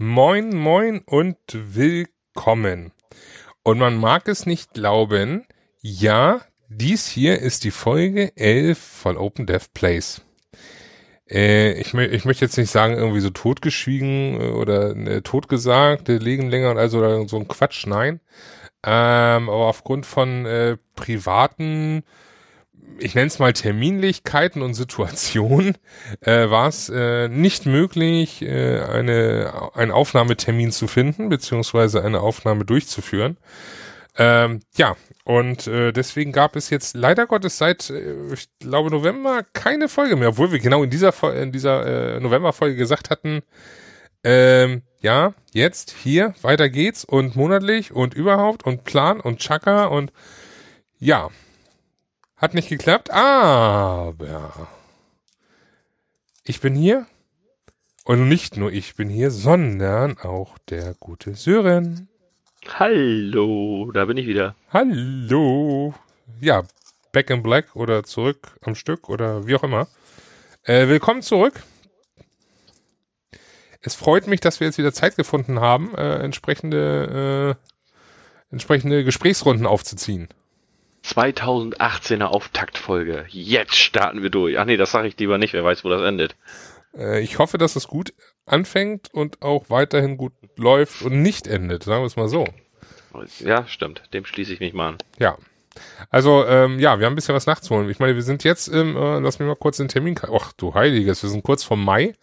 Moin, moin und willkommen. Und man mag es nicht glauben, ja, dies hier ist die Folge 11 von Open Dev Plays. Äh, ich, ich möchte jetzt nicht sagen, irgendwie so totgeschwiegen äh, oder äh, totgesagt, legen länger und also so ein Quatsch, nein. Ähm, aber aufgrund von äh, privaten ich nenne es mal Terminlichkeiten und Situationen, äh, war es äh, nicht möglich, äh, eine, einen Aufnahmetermin zu finden, beziehungsweise eine Aufnahme durchzuführen. Ähm, ja, und äh, deswegen gab es jetzt leider Gottes seit, äh, ich glaube, November keine Folge mehr, obwohl wir genau in dieser, in dieser äh, November-Folge gesagt hatten, ähm, ja, jetzt, hier, weiter geht's und monatlich und überhaupt und Plan und Chaka und ja, hat nicht geklappt, aber ich bin hier. Und nicht nur ich bin hier, sondern auch der gute Sören. Hallo, da bin ich wieder. Hallo. Ja, Back in Black oder zurück am Stück oder wie auch immer. Äh, willkommen zurück. Es freut mich, dass wir jetzt wieder Zeit gefunden haben, äh, entsprechende, äh, entsprechende Gesprächsrunden aufzuziehen. 2018er Auftaktfolge. Jetzt starten wir durch. Ach nee, das sage ich lieber nicht. Wer weiß, wo das endet. Äh, ich hoffe, dass es gut anfängt und auch weiterhin gut läuft und nicht endet. Sagen wir es mal so. Ja, stimmt. Dem schließe ich mich mal an. Ja. Also, ähm, ja, wir haben ein bisschen was nachzuholen. Ich meine, wir sind jetzt im, äh, lass mich mal kurz den Termin, ach du Heiliges, wir sind kurz vom Mai.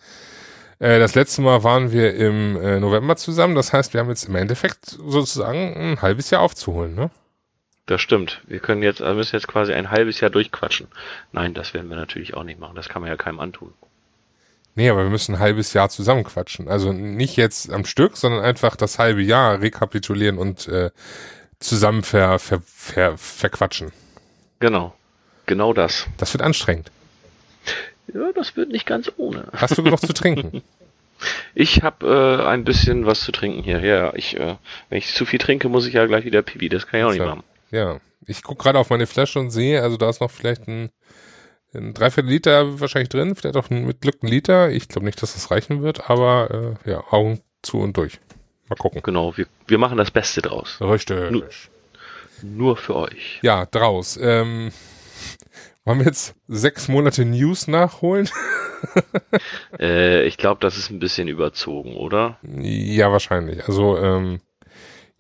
Äh, das letzte Mal waren wir im äh, November zusammen. Das heißt, wir haben jetzt im Endeffekt sozusagen ein halbes Jahr aufzuholen, ne? Das stimmt. Wir können jetzt, wir müssen jetzt quasi ein halbes Jahr durchquatschen. Nein, das werden wir natürlich auch nicht machen. Das kann man ja keinem antun. Nee, aber wir müssen ein halbes Jahr zusammenquatschen. Also nicht jetzt am Stück, sondern einfach das halbe Jahr rekapitulieren und äh, zusammen ver, ver, ver, verquatschen. Genau. Genau das. Das wird anstrengend. Ja, das wird nicht ganz ohne. Hast du genug zu trinken? Ich habe äh, ein bisschen was zu trinken hier. Ja, ich, äh, wenn ich zu viel trinke, muss ich ja gleich wieder pipi. Das kann ich auch nicht machen. Ja, ich gucke gerade auf meine Flasche und sehe, also da ist noch vielleicht ein, ein Dreiviertel Liter wahrscheinlich drin, vielleicht auch ein, mit Glück ein Liter. Ich glaube nicht, dass das reichen wird, aber äh, ja, Augen zu und durch. Mal gucken. Genau, wir, wir machen das Beste draus. Richtig. Nur, nur für euch. Ja, draus. Ähm, wollen wir jetzt sechs Monate News nachholen? äh, ich glaube, das ist ein bisschen überzogen, oder? Ja, wahrscheinlich. Also, ähm,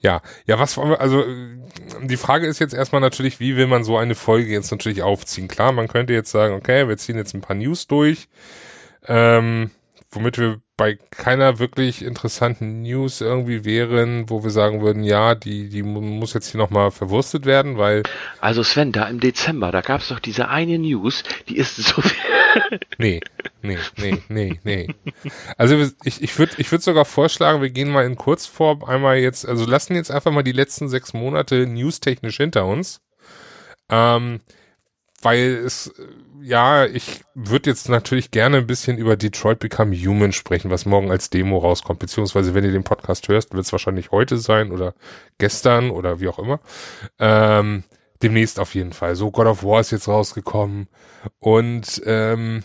ja, ja, was also die Frage ist jetzt erstmal natürlich, wie will man so eine Folge jetzt natürlich aufziehen? Klar, man könnte jetzt sagen, okay, wir ziehen jetzt ein paar News durch, ähm, womit wir bei keiner wirklich interessanten News irgendwie wären, wo wir sagen würden, ja, die, die muss jetzt hier nochmal verwurstet werden, weil. Also Sven, da im Dezember, da gab es doch diese eine News, die ist so viel. nee, nee, nee, nee, nee. Also ich, ich würde ich würd sogar vorschlagen, wir gehen mal in Kurzform einmal jetzt, also lassen jetzt einfach mal die letzten sechs Monate newstechnisch hinter uns. Ähm, weil es, ja, ich würde jetzt natürlich gerne ein bisschen über Detroit Become Human sprechen, was morgen als Demo rauskommt, beziehungsweise wenn ihr den Podcast hörst, wird es wahrscheinlich heute sein oder gestern oder wie auch immer. Ähm, demnächst auf jeden Fall. So, God of War ist jetzt rausgekommen und ähm,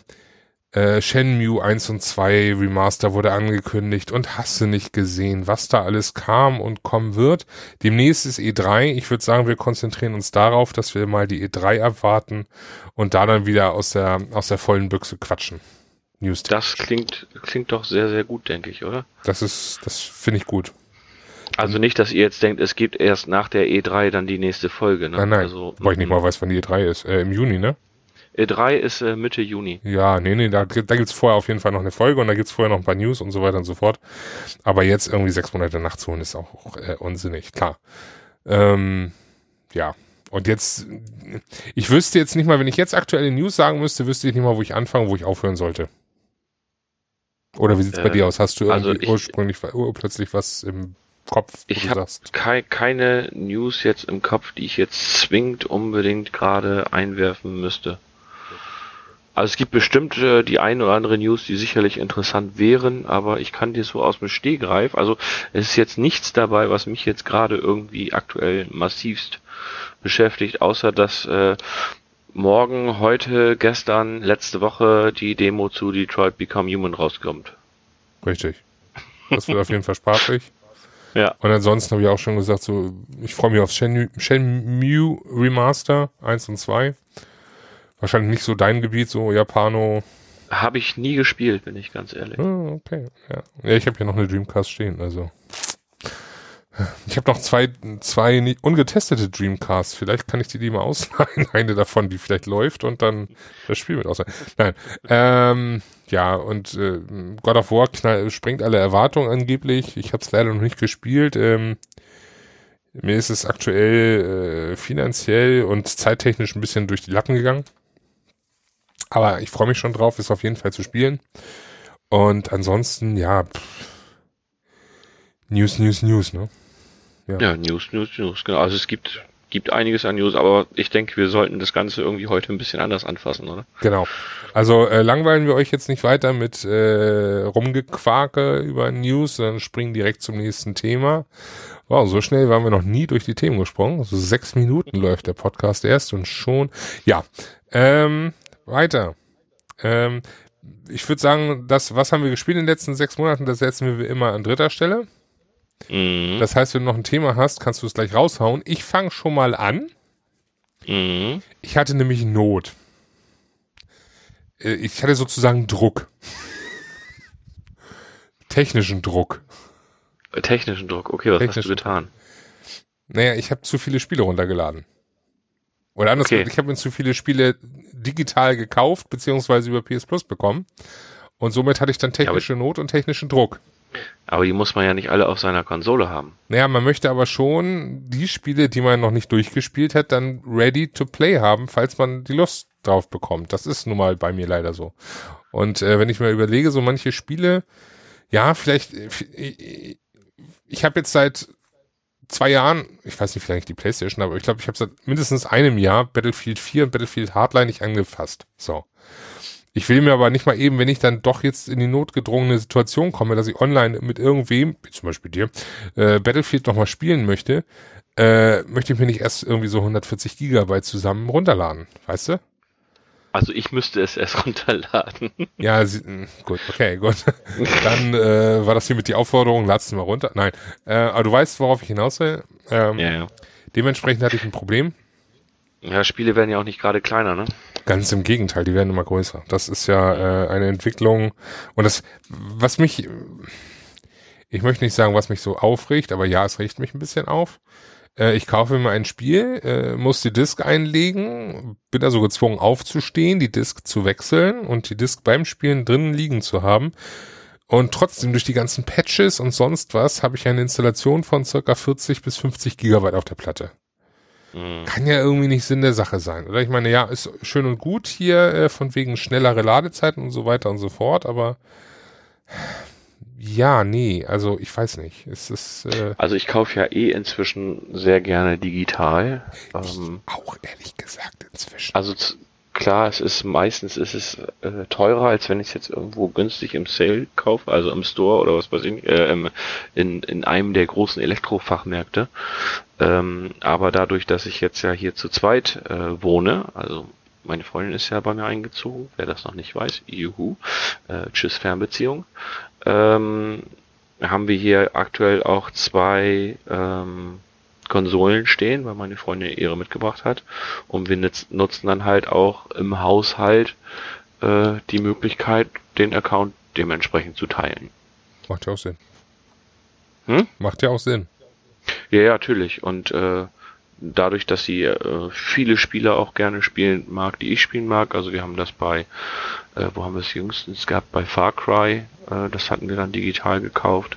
äh, Shenmue 1 und 2 Remaster wurde angekündigt und hast du nicht gesehen, was da alles kam und kommen wird. Demnächst ist E3. Ich würde sagen, wir konzentrieren uns darauf, dass wir mal die E3 abwarten und da dann wieder aus der, aus der vollen Büchse quatschen. News. Das klingt, klingt doch sehr, sehr gut, denke ich, oder? Das ist, das finde ich gut. Also nicht, dass ihr jetzt denkt, es gibt erst nach der E3 dann die nächste Folge, ne? Nein, nein. Also, Weil ich nicht mal weiß, wann die E3 ist. Äh, Im Juni, ne? E3 ist äh, Mitte Juni. Ja, nee, nee, da, da gibt's vorher auf jeden Fall noch eine Folge und da gibt's vorher noch ein paar News und so weiter und so fort. Aber jetzt irgendwie sechs Monate nachzuholen ist auch äh, unsinnig, klar. Ähm, ja, und jetzt, ich wüsste jetzt nicht mal, wenn ich jetzt aktuelle News sagen müsste, wüsste ich nicht mal, wo ich anfange, wo ich aufhören sollte. Oder wie sieht's äh, bei dir aus? Hast du also irgendwie ich, ursprünglich plötzlich was im Kopf? Ich habe kei keine News jetzt im Kopf, die ich jetzt zwingend unbedingt gerade einwerfen müsste. Also es gibt bestimmt äh, die ein oder andere News, die sicherlich interessant wären, aber ich kann dir so aus dem Stehgreif, also es ist jetzt nichts dabei, was mich jetzt gerade irgendwie aktuell massivst beschäftigt, außer dass äh, morgen, heute, gestern, letzte Woche die Demo zu Detroit Become Human rauskommt. Richtig. Das wird auf jeden Fall spaßig. Ja. Und ansonsten habe ich auch schon gesagt, so, ich freue mich auf Shenmue, Shenmue Remaster 1 und 2. Wahrscheinlich nicht so dein Gebiet, so Japano. Habe ich nie gespielt, bin ich ganz ehrlich. Ah, okay, ja. Ja, ich habe hier noch eine Dreamcast stehen, also. Ich habe noch zwei, zwei ungetestete Dreamcasts. Vielleicht kann ich dir die mal ausleihen. Eine davon, die vielleicht läuft und dann das Spiel mit ausleihen. Nein. Ähm, ja, und äh, God of War knall, sprengt alle Erwartungen angeblich. Ich habe es leider noch nicht gespielt. Ähm, mir ist es aktuell äh, finanziell und zeittechnisch ein bisschen durch die Lappen gegangen. Aber ich freue mich schon drauf, es auf jeden Fall zu spielen. Und ansonsten, ja, pff, News, News, News, ne? Ja, News, News, News, genau. Also es gibt, gibt einiges an News, aber ich denke, wir sollten das Ganze irgendwie heute ein bisschen anders anfassen, oder? Genau. Also äh, langweilen wir euch jetzt nicht weiter mit äh, Rumgequake über News, sondern springen direkt zum nächsten Thema. Wow, so schnell waren wir noch nie durch die Themen gesprungen. Also sechs Minuten läuft der Podcast erst und schon. Ja, ähm, weiter. Ähm, ich würde sagen, das, was haben wir gespielt in den letzten sechs Monaten, das setzen wir immer an dritter Stelle. Mhm. Das heißt, wenn du noch ein Thema hast, kannst du es gleich raushauen. Ich fange schon mal an. Mhm. Ich hatte nämlich Not. Äh, Ich hatte sozusagen Druck. Technischen Druck. Technischen Druck, okay, was hast Technischen du getan? Naja, ich habe zu viele Spiele runtergeladen. Oder anders Okay. gesagt, ich habe mir zu viele Spiele digital gekauft, beziehungsweise über PS Plus bekommen. Und somit hatte ich dann technische Not und technischen Druck. Aber die muss man ja nicht alle auf seiner Konsole haben. Naja, man möchte aber schon die Spiele, die man noch nicht durchgespielt hat, dann ready to play haben, falls man die Lust drauf bekommt. Das ist nun mal bei mir leider so. Und äh, wenn ich mir überlege, so manche Spiele, ja, vielleicht, äh, ich, ich habe jetzt seit zwei Jahren, ich weiß nicht, vielleicht die Playstation, aber ich glaube, ich habe seit mindestens einem Jahr Battlefield 4 und Battlefield Hardline nicht angefasst. So. Ich will mir aber nicht mal eben, wenn ich dann doch jetzt in die notgedrungene Situation komme, dass ich online mit irgendwem, wie zum Beispiel dir, äh, Battlefield nochmal spielen möchte, äh, möchte ich mir nicht erst irgendwie so 140 Gigabyte zusammen runterladen, weißt du? Also ich müsste es erst runterladen. Ja, sie, mh, gut, okay, gut. Dann äh, war das hier mit die Aufforderung, lad's mal runter. Nein, äh, aber du weißt, worauf ich hinaus will. Ähm, ja, ja. Dementsprechend hatte ich ein Problem. Ja, Spiele werden ja auch nicht gerade kleiner, ne? Ganz im Gegenteil, die werden immer größer. Das ist ja äh, eine Entwicklung und das, was mich, ich möchte nicht sagen, was mich so aufregt, aber ja, es regt mich ein bisschen auf. Äh, ich kaufe mir ein Spiel, äh, muss die Disk einlegen, bin also gezwungen aufzustehen, die Disk zu wechseln und die Disk beim Spielen drinnen liegen zu haben. Und trotzdem durch die ganzen Patches und sonst was habe ich eine Installation von circa 40 bis 50 Gigabyte auf der Platte Mhm. kann ja irgendwie nicht Sinn der Sache sein. Oder ich meine, ja, ist schön und gut hier äh, von wegen schnellere Ladezeiten und so weiter und so fort, aber ja, nee, also ich weiß nicht. Es ist äh, Also ich kaufe ja eh inzwischen sehr gerne digital. Ähm, auch ehrlich gesagt inzwischen. also klar, es ist meistens ist es äh, teurer, als wenn ich es jetzt irgendwo günstig im Sale kaufe, also im Store oder was weiß ich, äh, im, in, in einem der großen Elektrofachmärkte. Ähm, aber dadurch, dass ich jetzt ja hier zu zweit äh, wohne, also meine Freundin ist ja bei mir eingezogen, wer das noch nicht weiß, juhu, äh, tschüss Fernbeziehung, ähm, haben wir hier aktuell auch zwei ähm, Konsolen stehen, weil meine Freundin ihre mitgebracht hat. Und wir nutz, nutzen dann halt auch im Haushalt äh, die Möglichkeit, den Account dementsprechend zu teilen. Macht ja auch Sinn. Hm? Macht ja auch Sinn. Ja, ja, natürlich. Und äh, dadurch, dass sie äh, viele Spiele auch gerne spielen mag, die ich spielen mag, also wir haben das bei, äh, wo haben wir es jüngstens gehabt, bei Far Cry, äh, das hatten wir dann digital gekauft.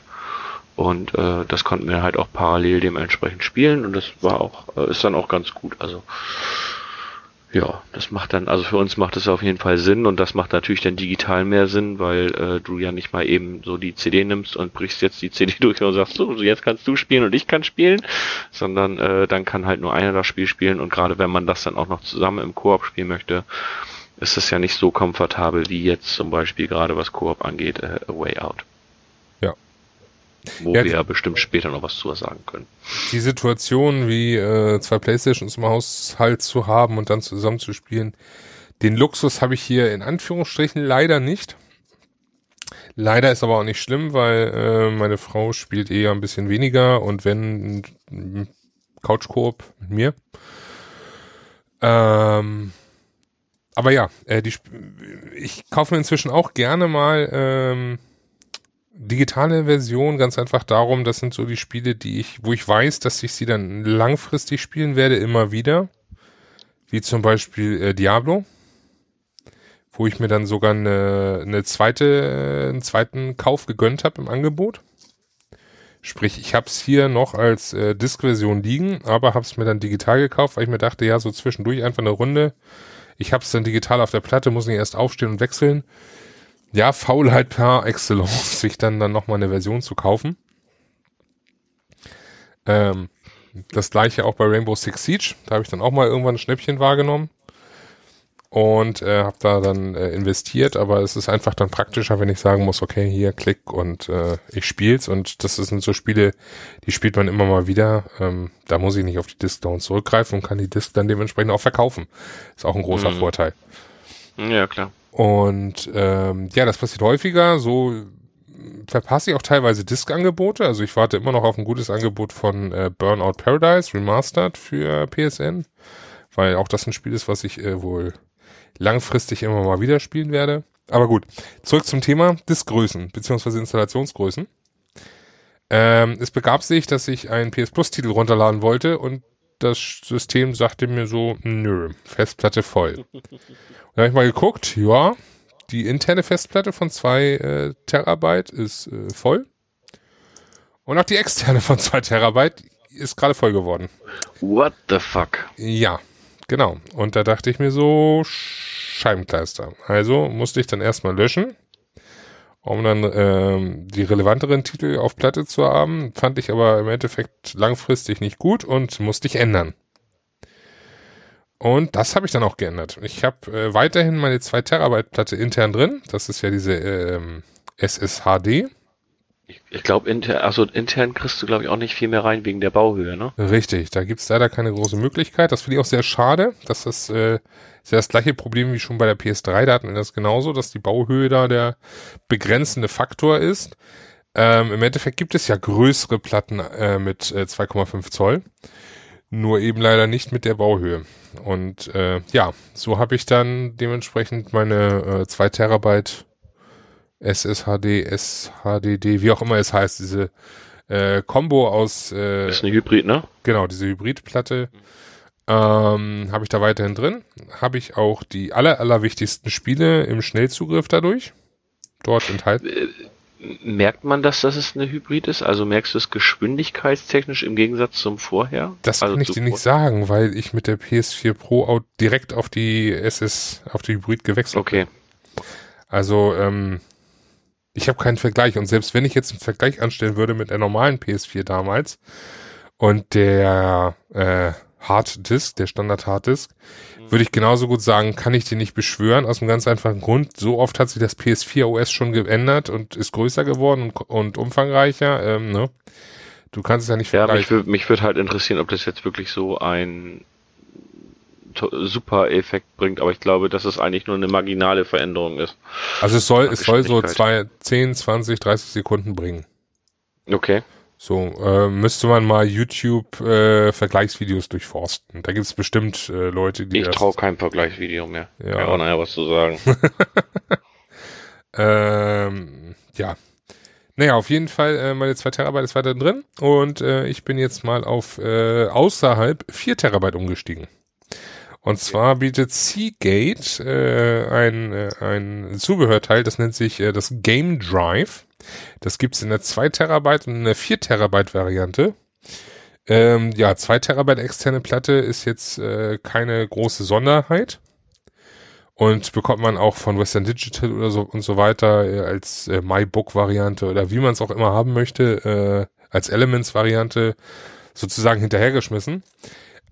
Und äh, das konnten wir halt auch parallel dementsprechend spielen und das war auch, äh, ist dann auch ganz gut. Also ja, das macht dann, also für uns macht es auf jeden Fall Sinn und das macht natürlich dann digital mehr Sinn, weil äh, du ja nicht mal eben so die CD nimmst und brichst jetzt die CD durch und sagst, so, jetzt kannst du spielen und ich kann spielen, sondern äh, dann kann halt nur einer das Spiel spielen und gerade wenn man das dann auch noch zusammen im Koop spielen möchte, ist es ja nicht so komfortabel wie jetzt zum Beispiel gerade was Koop angeht, äh, A Way Out. Wo Ja, wir ja bestimmt später noch was zu sagen können. Die Situation, wie äh, zwei Playstations im Haushalt zu haben und dann zusammen zu spielen, den Luxus habe ich hier in Anführungsstrichen leider nicht. Leider ist aber auch nicht schlimm, weil äh, meine Frau spielt eher ein bisschen weniger und wenn m, Couch-Koop mit mir. Ähm, aber ja, äh, die, ich kaufe mir inzwischen auch gerne mal ähm, digitale Version, ganz einfach darum, das sind so die Spiele, die ich, wo ich weiß, dass ich sie dann langfristig spielen werde, immer wieder. Wie zum Beispiel äh, Diablo, wo ich mir dann sogar eine, eine zweite, einen zweiten Kauf gegönnt habe im Angebot. Sprich, ich habe es hier noch als äh, Disk-Version liegen, aber habe es mir dann digital gekauft, weil ich mir dachte, ja, so zwischendurch einfach eine Runde. Ich habe es dann digital auf der Platte, muss nicht erst aufstehen und wechseln. Ja, Faulheit par excellence, sich dann dann nochmal eine Version zu kaufen. Ähm, das gleiche auch bei Rainbow Six Siege. Da habe ich dann auch mal irgendwann ein Schnäppchen wahrgenommen und äh, habe da dann äh, investiert, aber es ist einfach dann praktischer, wenn ich sagen muss, okay, hier klick und äh, ich spiel's und das sind so Spiele, die spielt man immer mal wieder. Ähm, da muss ich nicht auf die Disc down zurückgreifen und kann die Disc dann dementsprechend auch verkaufen. Ist auch ein großer Mhm. Vorteil. Ja, klar. Und ähm, ja, das passiert häufiger. So verpasse ich auch teilweise Disk-Angebote. Also ich warte immer noch auf ein gutes Angebot von äh, Burnout Paradise Remastered für PSN, weil auch das ein Spiel ist, was ich äh, wohl langfristig immer mal wieder spielen werde. Aber gut, zurück zum Thema Diskgrößen beziehungsweise Installationsgrößen. Ähm, es begab sich, dass ich einen PS Plus-Titel runterladen wollte und das System sagte mir so, nö, Festplatte voll. Da habe ich mal geguckt, ja, die interne Festplatte von zwei äh, Terabyte ist äh, voll. Und auch die externe von zwei Terabyte ist gerade voll geworden. What the fuck? Ja, genau. Und da dachte ich mir so, Scheibenkleister. Also musste ich dann erstmal löschen, um dann ähm, die relevanteren Titel auf Platte zu haben. Fand ich aber im Endeffekt langfristig nicht gut und musste ich ändern. Und das habe ich dann auch geändert. Ich habe äh, weiterhin meine 2 Terabyte Platte intern drin. Das ist ja diese ähm, SSHD. Ich, ich glaube, inter, also intern kriegst du, glaube ich, auch nicht viel mehr rein wegen der Bauhöhe, ne? Richtig, da gibt's leider keine große Möglichkeit. Das finde ich auch sehr schade. Das ist, äh, ist ja das gleiche Problem wie schon bei der PS3. Da hatten wir das genauso, dass die Bauhöhe da der begrenzende Faktor ist. Ähm, Im Endeffekt gibt es ja größere Platten äh, mit äh, 2,5 Zoll. Nur eben leider nicht mit der Bauhöhe. Und äh, ja, so habe ich dann dementsprechend meine äh, 2 Terabyte SSHD, SHDD, wie auch immer es heißt, diese äh, Combo aus äh, Ist eine Hybrid, ne? Genau, diese Hybridplatte ähm, habe ich da weiterhin drin. Habe ich auch die aller, allerwichtigsten Spiele im Schnellzugriff dadurch dort enthalten. Merkt man das, dass es eine Hybrid ist? Also merkst du es geschwindigkeitstechnisch im Gegensatz zum vorher? Das also kann ich dir nicht sagen, weil ich mit der PS4 Pro direkt auf die SS, auf die Hybrid gewechselt Okay. bin. Also, ähm, ich habe keinen Vergleich. Und selbst wenn ich jetzt einen Vergleich anstellen würde mit der normalen PS4 damals und der äh, Harddisk, der Standard Harddisk, würde ich genauso gut sagen, kann ich dir nicht beschwören, aus einem ganz einfachen Grund. So oft hat sich das PS4 OS schon geändert und ist größer geworden und, und umfangreicher. Ähm, ne? Du kannst es ja nicht Ja, mich, vergleichen. wür- mich würde halt interessieren, ob das jetzt wirklich so ein super Effekt bringt, aber ich glaube, dass es eigentlich nur eine marginale Veränderung ist. Also es soll, es soll so zwei, 10, 20, 30 Sekunden bringen. Okay. So, äh, müsste man mal YouTube äh, Vergleichsvideos durchforsten. Da gibt es bestimmt äh, Leute, die Ich traue keinem Vergleichsvideo mehr. Ja. Ja. auch nachher was zu sagen. Ähm, ja. Naja, auf jeden Fall, äh, meine 2 Terabyte ist weiter drin und äh, ich bin jetzt mal auf äh, außerhalb 4 Terabyte umgestiegen. Und zwar bietet Seagate äh, ein, äh, ein Zubehörteil, das nennt sich äh, das Game Drive. Das gibt's in der 2 Terabyte und in der 4 Terabyte Variante. Ähm, ja, 2 Terabyte externe Platte ist jetzt äh, keine große Sonderheit. Und bekommt man auch von Western Digital oder so und so weiter äh, als äh, MyBook-Variante oder wie man es auch immer haben möchte, äh, als Elements-Variante sozusagen hinterhergeschmissen.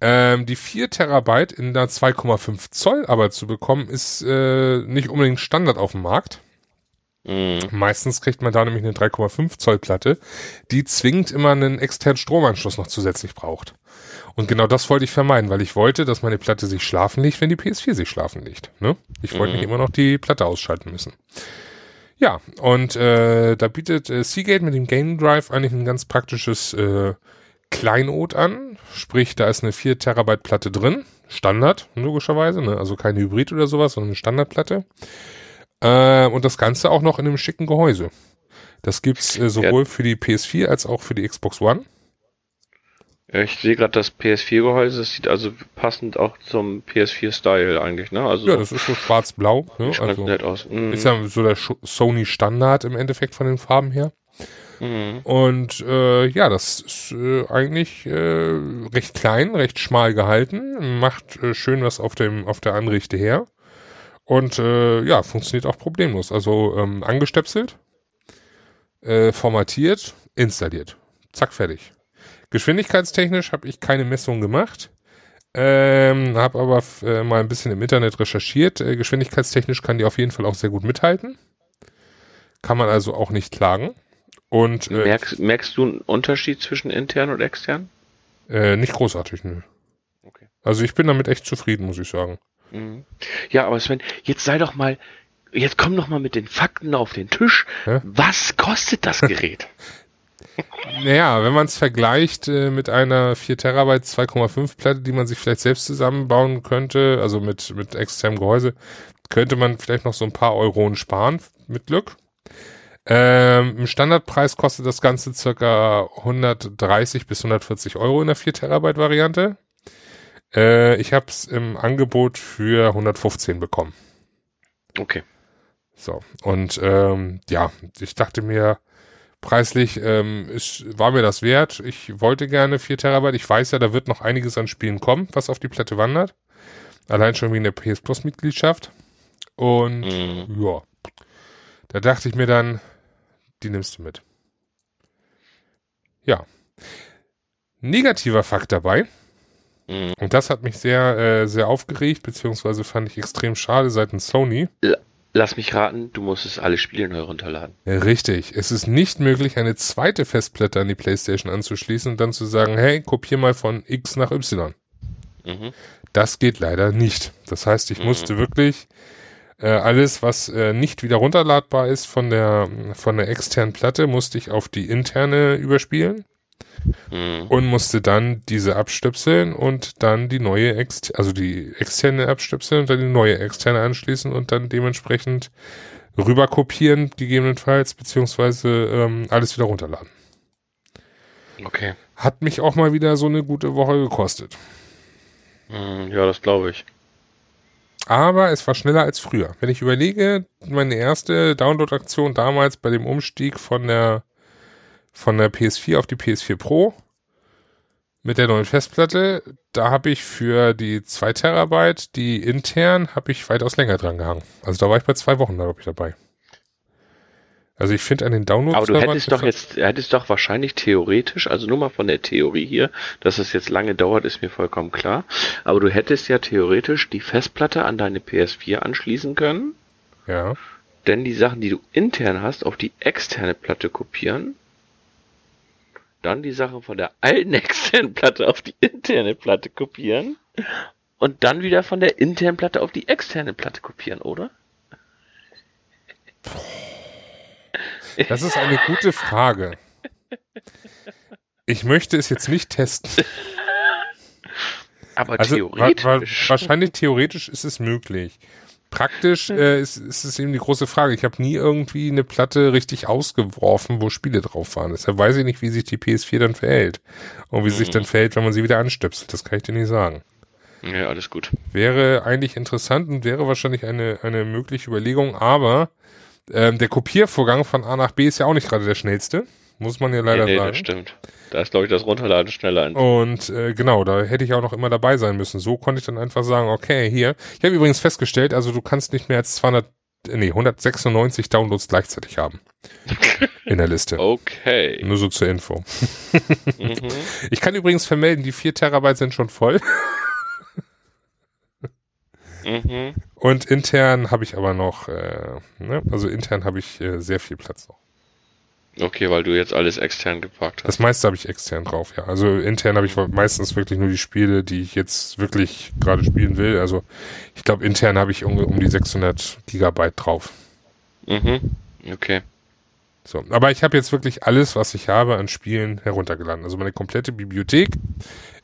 Ähm, die 4 Terabyte in der 2,5 Zoll aber zu bekommen, ist äh, nicht unbedingt Standard auf dem Markt. Mhm. Meistens kriegt man da nämlich eine 3,5 Zoll Platte, die zwingend immer einen externen Stromanschluss noch zusätzlich braucht. Und genau das wollte ich vermeiden, weil ich wollte, dass meine Platte sich schlafen legt, wenn die PS4 sich schlafen legt. Ne? Ich wollte Mhm. nicht immer noch die Platte ausschalten müssen. Ja, und äh, da bietet äh, Seagate mit dem Game Drive eigentlich ein ganz praktisches äh, Kleinod an. Sprich, da ist eine 4 Terabyte Platte drin. Standard, logischerweise. Ne? Also keine Hybrid oder sowas, sondern eine Standardplatte. Äh, und das Ganze auch noch in einem schicken Gehäuse. Das gibt's äh, sowohl für die PS4 als auch für die Xbox One. Ja, ich sehe gerade das PS4-Gehäuse, das sieht also passend auch zum PS4-Style eigentlich, ne? Also Ja, das ist so schwarz-blau. Ne? Also nett aus. Mhm. ist ja so der Sch- Sony Standard im Endeffekt von den Farben her. Mhm. Und äh, ja, das ist äh, eigentlich äh, recht klein, recht schmal gehalten, macht äh, schön was auf dem auf der Anrichte her und äh, ja, funktioniert auch problemlos. Also ähm, angestöpselt, äh, formatiert, installiert, zack fertig. Geschwindigkeitstechnisch habe ich keine Messung gemacht. Ähm, habe aber äh, mal ein bisschen im Internet recherchiert. Äh, geschwindigkeitstechnisch kann die auf jeden Fall auch sehr gut mithalten. Kann man also auch nicht klagen. Und äh, Merkst, merkst du einen Unterschied zwischen intern und extern? äh, nicht großartig, nö. Okay. Also ich bin damit echt zufrieden, muss ich sagen. Mhm. Ja, aber Sven, jetzt sei doch mal, jetzt komm doch mal mit den Fakten auf den Tisch. Hä? Was kostet das Gerät? Naja, wenn man es vergleicht äh, mit einer 4 Terabyte 2,5 Platte, die man sich vielleicht selbst zusammenbauen könnte, also mit, mit externem Gehäuse, könnte man vielleicht noch so ein paar Euronen sparen, mit Glück. Ähm, Im Standardpreis kostet das Ganze circa 130 bis 140 Euro in der 4 Terabyte Variante. Äh, ich habe es im Angebot für 115 bekommen. Okay. So, und ähm, ja, ich dachte mir, preislich ähm, ist, war mir das wert. Ich wollte gerne 4 Terabyte. Ich weiß ja, da wird noch einiges an Spielen kommen, was auf die Platte wandert. Allein schon wegen der PS Plus Mitgliedschaft. Und Mhm. ja, da dachte ich mir dann, die nimmst du mit. Ja. Negativer Fakt dabei. Mhm. Und das hat mich sehr, äh, sehr aufgeregt, beziehungsweise fand ich extrem schade seitens Sony. Lass mich raten, du musstest alle Spiele neu runterladen. Ja, Richtig. Es ist nicht möglich, eine zweite Festplatte an die PlayStation anzuschließen und dann zu sagen, hey, kopier mal von X nach Y. Mhm. Das geht leider nicht. Das heißt, ich musste wirklich äh, alles, was äh, nicht wieder runterladbar ist von der von der externen Platte, musste ich auf die interne überspielen Mhm. und musste dann diese abstöpseln und dann die neue ext also die externe abstöpseln und dann die neue externe anschließen und dann dementsprechend rüber kopieren gegebenenfalls beziehungsweise ähm, alles wieder runterladen. Okay. Hat mich auch mal wieder so eine gute Woche gekostet. Mhm, ja, das glaube ich. Aber es war schneller als früher. Wenn ich überlege, meine erste Download-Aktion damals bei dem Umstieg von der, von der PS4 auf die PS4 Pro mit der neuen Festplatte, da habe ich für die 2 Terabyte, die intern, habe ich weitaus länger dran gehangen. Also da war ich bei zwei Wochen, glaube ich, dabei. Also ich finde an den Downloads. Aber du hättest doch jetzt, hättest doch wahrscheinlich theoretisch, also nur mal von der Theorie hier, dass es jetzt lange dauert, ist mir vollkommen klar. Aber du hättest ja theoretisch die Festplatte an deine PS4 anschließen können, Ja. denn die Sachen, die du intern hast, auf die externe Platte kopieren, dann die Sachen von der alten externen Platte auf die interne Platte kopieren und dann wieder von der internen Platte auf die externe Platte kopieren, oder? Das ist eine gute Frage. Ich möchte es jetzt nicht testen. Aber Also wa wa theoretisch. wahrscheinlich theoretisch ist es möglich. Praktisch äh, ist, ist es eben die große Frage. Ich habe nie irgendwie eine Platte richtig ausgeworfen, wo Spiele drauf waren. Deshalb weiß ich nicht, wie sich die PS4 dann verhält. Und wie sie sich dann verhält, wenn man sie wieder anstöpselt. Das kann ich dir nicht sagen. ja, alles gut. Wäre eigentlich interessant und wäre wahrscheinlich eine, eine mögliche Überlegung, aber ähm, der Kopiervorgang von A nach B ist ja auch nicht gerade der schnellste. Muss man ja leider nee, nee, sagen. das stimmt. Da ist, glaube ich, das Runterladen schneller. Und äh, genau, da hätte ich auch noch immer dabei sein müssen. So konnte ich dann einfach sagen, okay, hier. Ich habe übrigens festgestellt, also du kannst nicht mehr als 200 nee, 196 Downloads gleichzeitig haben. In der Liste. Okay. Nur so zur Info. mhm. Ich kann übrigens vermelden, die 4 Terabyte sind schon voll. mhm. Und intern habe ich aber noch, äh, ne? also intern habe ich äh, sehr viel Platz noch. Okay, weil du jetzt alles extern gepackt hast. Das meiste habe ich extern drauf, ja. Also intern habe ich meistens wirklich nur die Spiele, die ich jetzt wirklich gerade spielen will. Also ich glaube, intern habe ich um, um die 600 Gigabyte drauf. Mhm. Okay. So, aber ich habe jetzt wirklich alles, was ich habe an Spielen heruntergeladen. Also meine komplette Bibliothek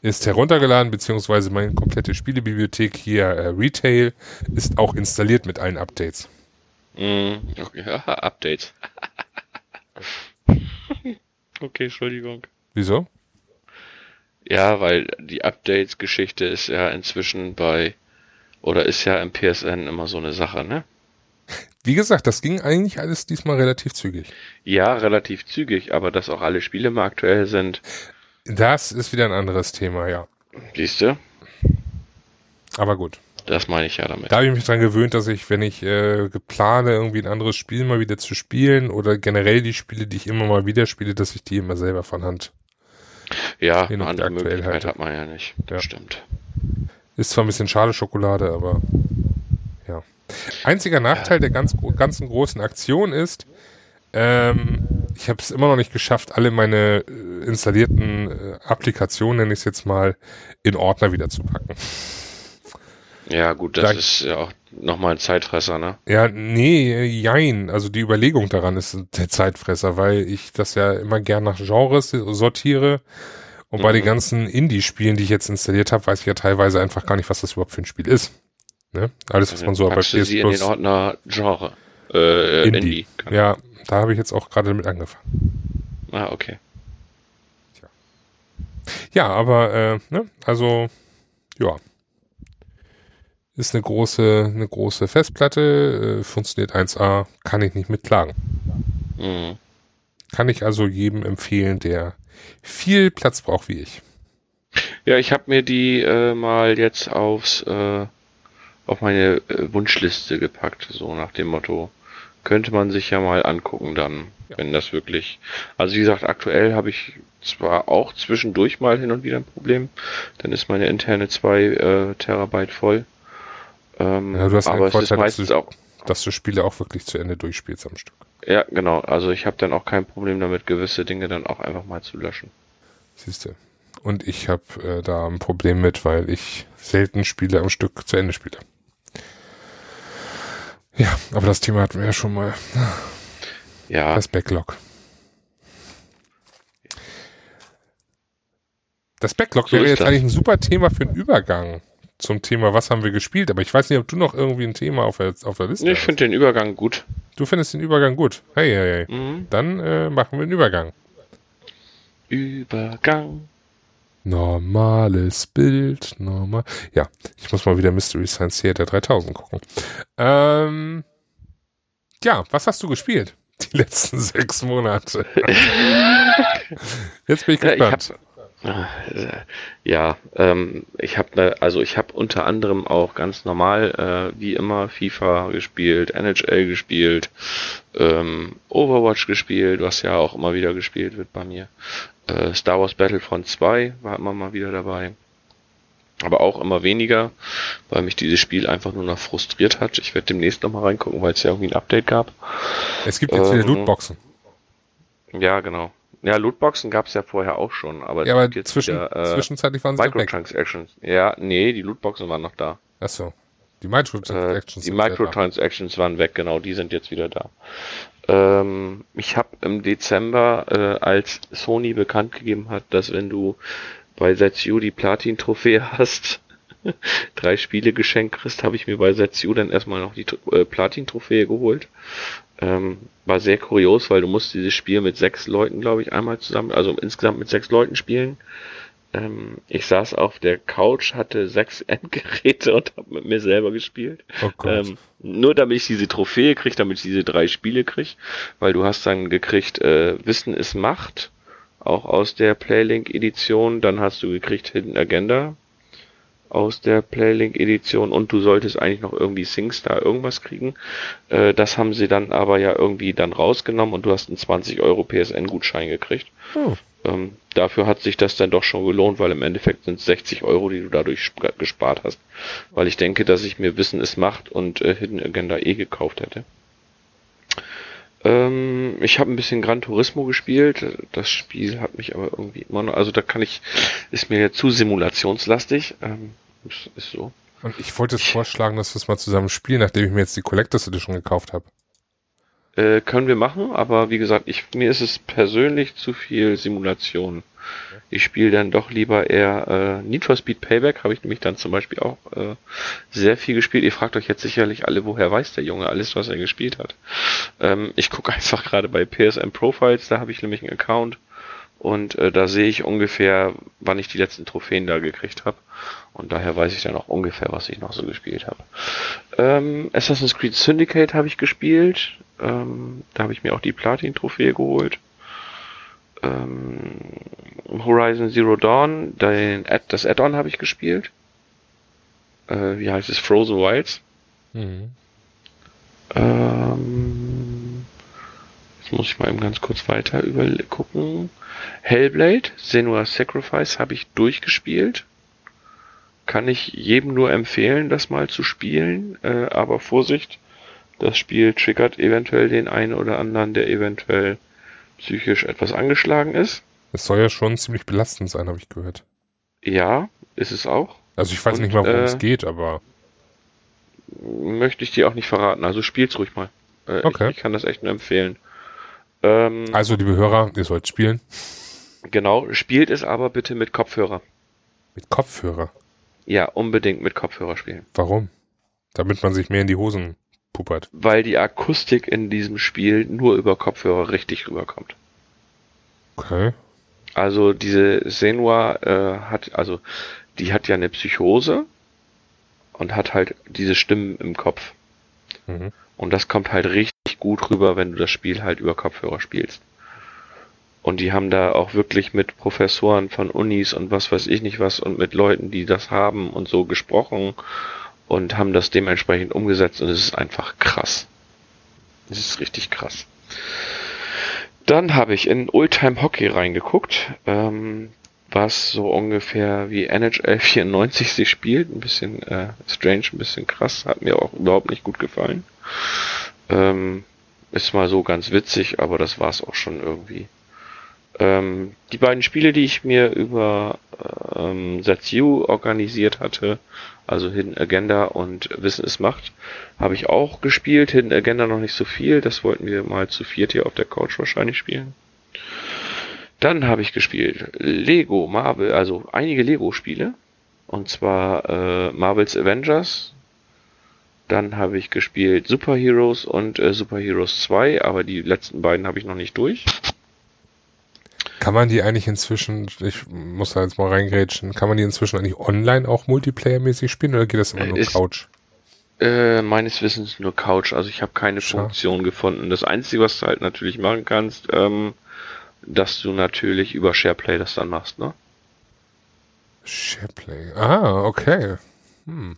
ist heruntergeladen, beziehungsweise meine komplette Spielebibliothek hier äh, Retail ist auch installiert mit allen Updates. Mm, okay, Updates. okay, Entschuldigung. Wieso? Ja, weil die Updates-Geschichte ist ja inzwischen bei, oder ist ja im PSN immer so eine Sache, ne? Wie gesagt, das ging eigentlich alles diesmal relativ zügig. Ja, relativ zügig, aber dass auch alle Spiele mal aktuell sind. Das ist wieder ein anderes Thema, ja. Siehst du? Aber gut. Das meine ich ja damit. Da habe ich mich dran gewöhnt, dass ich, wenn ich äh, plane, irgendwie ein anderes Spiel mal wieder zu spielen oder generell die Spiele, die ich immer mal wieder spiele, dass ich die immer selber von Hand. Ja, eine andere Möglichkeit halte. hat man ja nicht. Das ja. stimmt. Ist zwar ein bisschen schade Schokolade, aber ja. Einziger Nachteil ja. der ganz, ganzen großen Aktion ist, ähm, ich habe es immer noch nicht geschafft, alle meine äh, installierten äh, Applikationen, nenne ich es jetzt mal, in Ordner wieder zu packen. Ja, gut, das da, ist ja auch nochmal ein Zeitfresser, ne? Ja, nee, jein. Also die Überlegung daran ist der Zeitfresser, weil ich das ja immer gern nach Genres sortiere. Und mhm. bei den mhm. ganzen Indie-Spielen, die ich jetzt installiert habe, weiß ich ja teilweise einfach gar nicht, was das überhaupt für ein Spiel ist. Ne? Alles, was man so bei PS sie Plus. in den Ordner Genre. Äh, Indie. Indie ja, da habe ich jetzt auch gerade damit angefangen. Ah, okay. Tja. Ja, aber, äh, ne, also, ja. Ist eine große, eine große Festplatte, äh, funktioniert 1A, kann ich nicht mitklagen. Mhm. Kann ich also jedem empfehlen, der viel Platz braucht wie ich. Ja, ich habe mir die äh, mal jetzt aufs äh, auf meine äh, Wunschliste gepackt, so nach dem Motto. Könnte man sich ja mal angucken dann, ja. wenn das wirklich. Also wie gesagt, aktuell habe ich zwar auch zwischendurch mal hin und wieder ein Problem, dann ist meine interne 2 äh, Terabyte voll. Ähm, ja, du hast aber Vorteil, ist meistens dass du, auch, dass du Spiele auch wirklich zu Ende durchspielst am Stück. Ja, genau. Also ich habe dann auch kein Problem damit, gewisse Dinge dann auch einfach mal zu löschen. Siehst du. Und ich habe äh, da ein Problem mit, weil ich selten Spiele am Stück zu Ende spiele. Ja, aber das Thema hatten wir ja schon mal. Ja. Das Backlog. Das Backlog so wäre jetzt eigentlich ein super Thema für einen Übergang zum Thema, was haben wir gespielt, aber ich weiß nicht, ob du noch irgendwie ein Thema auf der, auf der Liste nee, Ich finde den Übergang gut. Du findest den Übergang gut. Hey, hey, hey. Mhm. Dann äh, machen wir einen Übergang. Übergang. Normales Bild, normal. Ja, ich muss mal wieder Mystery Science Theater 3000 gucken. Ähm, ja, was hast du gespielt? Die letzten sechs Monate. Jetzt bin ich gespannt. Ja, ich hab, ja ähm, ich habe ne, also ich habe unter anderem auch ganz normal äh, wie immer FIFA gespielt, NHL gespielt, ähm, Overwatch gespielt, was ja auch immer wieder gespielt wird bei mir. Äh, Star Wars Battlefront 2 war immer mal wieder dabei. Aber auch immer weniger, weil mich dieses Spiel einfach nur noch frustriert hat. Ich werde demnächst nochmal reingucken, weil es ja irgendwie ein Update gab. Es gibt jetzt ähm, wieder Lootboxen. Ja, genau. Ja, Lootboxen gab es ja vorher auch schon, aber, ja, aber zwischen, ja, äh, zwischenzeitlich waren sie Microtransactions. Ja, nee, die Lootboxen waren noch da. Achso. Die Microtransactions. Äh, die Microtransactions waren weg, genau, die sind jetzt wieder da. Ähm, ich habe im Dezember, äh, als Sony bekannt gegeben hat, dass wenn du bei Zetsu die Platin-Trophäe hast, drei Spiele geschenkt kriegst, habe ich mir bei Zetsu dann erstmal noch die äh, Platin-Trophäe geholt. Ähm, war sehr kurios, weil du musst dieses Spiel mit sechs Leuten, glaube ich, einmal zusammen, also insgesamt mit sechs Leuten spielen. Ähm, ich saß auf der Couch, hatte sechs Endgeräte und habe mit mir selber gespielt. Oh ähm, nur damit ich diese Trophäe kriege, damit ich diese drei Spiele kriege, weil du hast dann gekriegt, äh, Wissen ist Macht, auch aus der Playlink-Edition. Dann hast du gekriegt Hidden Agenda, aus der Playlink-Edition und du solltest eigentlich noch irgendwie SingStar irgendwas kriegen. Äh, das haben sie dann aber ja irgendwie dann rausgenommen und du hast einen 20 Euro PSN-Gutschein gekriegt. Oh. Ähm, dafür hat sich das dann doch schon gelohnt, weil im Endeffekt sind es 60 Euro, die du dadurch gespart hast. Weil ich denke, dass ich mir Wissen es macht und äh, Hidden Agenda eh gekauft hätte. Ähm, ich habe ein bisschen Gran Turismo gespielt. Das Spiel hat mich aber irgendwie immer noch, also da kann ich, ist mir zu simulationslastig. Ähm, ist, ist so. Und ich wollte es vorschlagen, dass wir es mal zusammen spielen, nachdem ich mir jetzt die Collectors Edition gekauft habe. Äh, können wir machen, aber wie gesagt, ich, mir ist es persönlich zu viel Simulation. Ich spiele dann doch lieber eher äh, Need for Speed Payback, habe ich nämlich dann zum Beispiel auch äh, sehr viel gespielt. Ihr fragt euch jetzt sicherlich alle, woher weiß der Junge alles, was er gespielt hat. Ähm, ich gucke einfach gerade bei PSN Profiles, da habe ich nämlich einen Account und äh, da sehe ich ungefähr, wann ich die letzten Trophäen da gekriegt habe. Und daher weiß ich dann auch ungefähr, was ich noch so gespielt habe. Ähm, Assassin's Creed Syndicate habe ich gespielt. Ähm, da habe ich mir auch die Platin-Trophäe geholt ähm, Horizon Zero Dawn, den Ad, das Add-on habe ich gespielt. Äh, wie heißt es? Frozen Wilds. Mhm. Ähm, jetzt muss ich mal eben ganz kurz weiter über gucken. Hellblade, Senua Sacrifice habe ich durchgespielt. Kann ich jedem nur empfehlen, das mal zu spielen. Äh, aber Vorsicht, das Spiel triggert eventuell den einen oder anderen, der eventuell psychisch etwas angeschlagen ist. Es soll ja schon ziemlich belastend sein, habe ich gehört. Ja, ist es auch. Also ich weiß Und, nicht mal, worum äh, es geht, aber. Möchte ich dir auch nicht verraten. Also spiel's ruhig mal. Äh, okay. Ich, ich, kann das echt nur empfehlen. Ähm, also, liebe Hörer, ihr sollt spielen. Genau, spielt es aber bitte mit Kopfhörer. Mit Kopfhörer? Ja, unbedingt mit Kopfhörer spielen. Warum? Damit man sich mehr in die Hosen puppert. Weil die Akustik in diesem Spiel nur über Kopfhörer richtig rüberkommt. Okay. Also diese Senua äh, hat, also die hat ja eine Psychose und hat halt diese Stimmen im Kopf. Mhm. Und das kommt halt richtig gut rüber, wenn du das Spiel halt über Kopfhörer spielst. Und die haben da auch wirklich mit Professoren von Unis und was weiß ich nicht was und mit Leuten, die das haben und so gesprochen und haben das dementsprechend umgesetzt und es ist einfach krass. Es ist richtig krass. Dann habe ich in Oldtime Hockey reingeguckt, ähm, was so ungefähr wie NHL 94 sich spielt. Ein bisschen äh, strange, ein bisschen krass. Hat mir auch überhaupt nicht gut gefallen. Ähm, ist mal so ganz witzig, aber das war es auch schon irgendwie. Ähm, die beiden Spiele, die ich mir über ähm, Satsu organisiert hatte, also Hidden Agenda und Wissen ist Macht, habe ich auch gespielt. Hidden Agenda noch nicht so viel, das wollten wir mal zu viert hier auf der Couch wahrscheinlich spielen. Dann habe ich gespielt Lego, Marvel, also einige Lego-Spiele. Und zwar äh, Marvel's Avengers. Dann habe ich gespielt Super Heroes und äh, Super Heroes 2, aber die letzten beiden habe ich noch nicht durch. Kann man die eigentlich inzwischen, ich muss da jetzt mal reingrätschen, kann man die inzwischen eigentlich online auch multiplayermäßig spielen oder geht das immer nur Ist, Couch? Äh, meines Wissens nur Couch, also ich habe keine Schade. Funktion gefunden. Das Einzige, was du halt natürlich machen kannst, ähm, dass du natürlich über SharePlay das dann machst, ne? SharePlay. Ah, okay. Hm.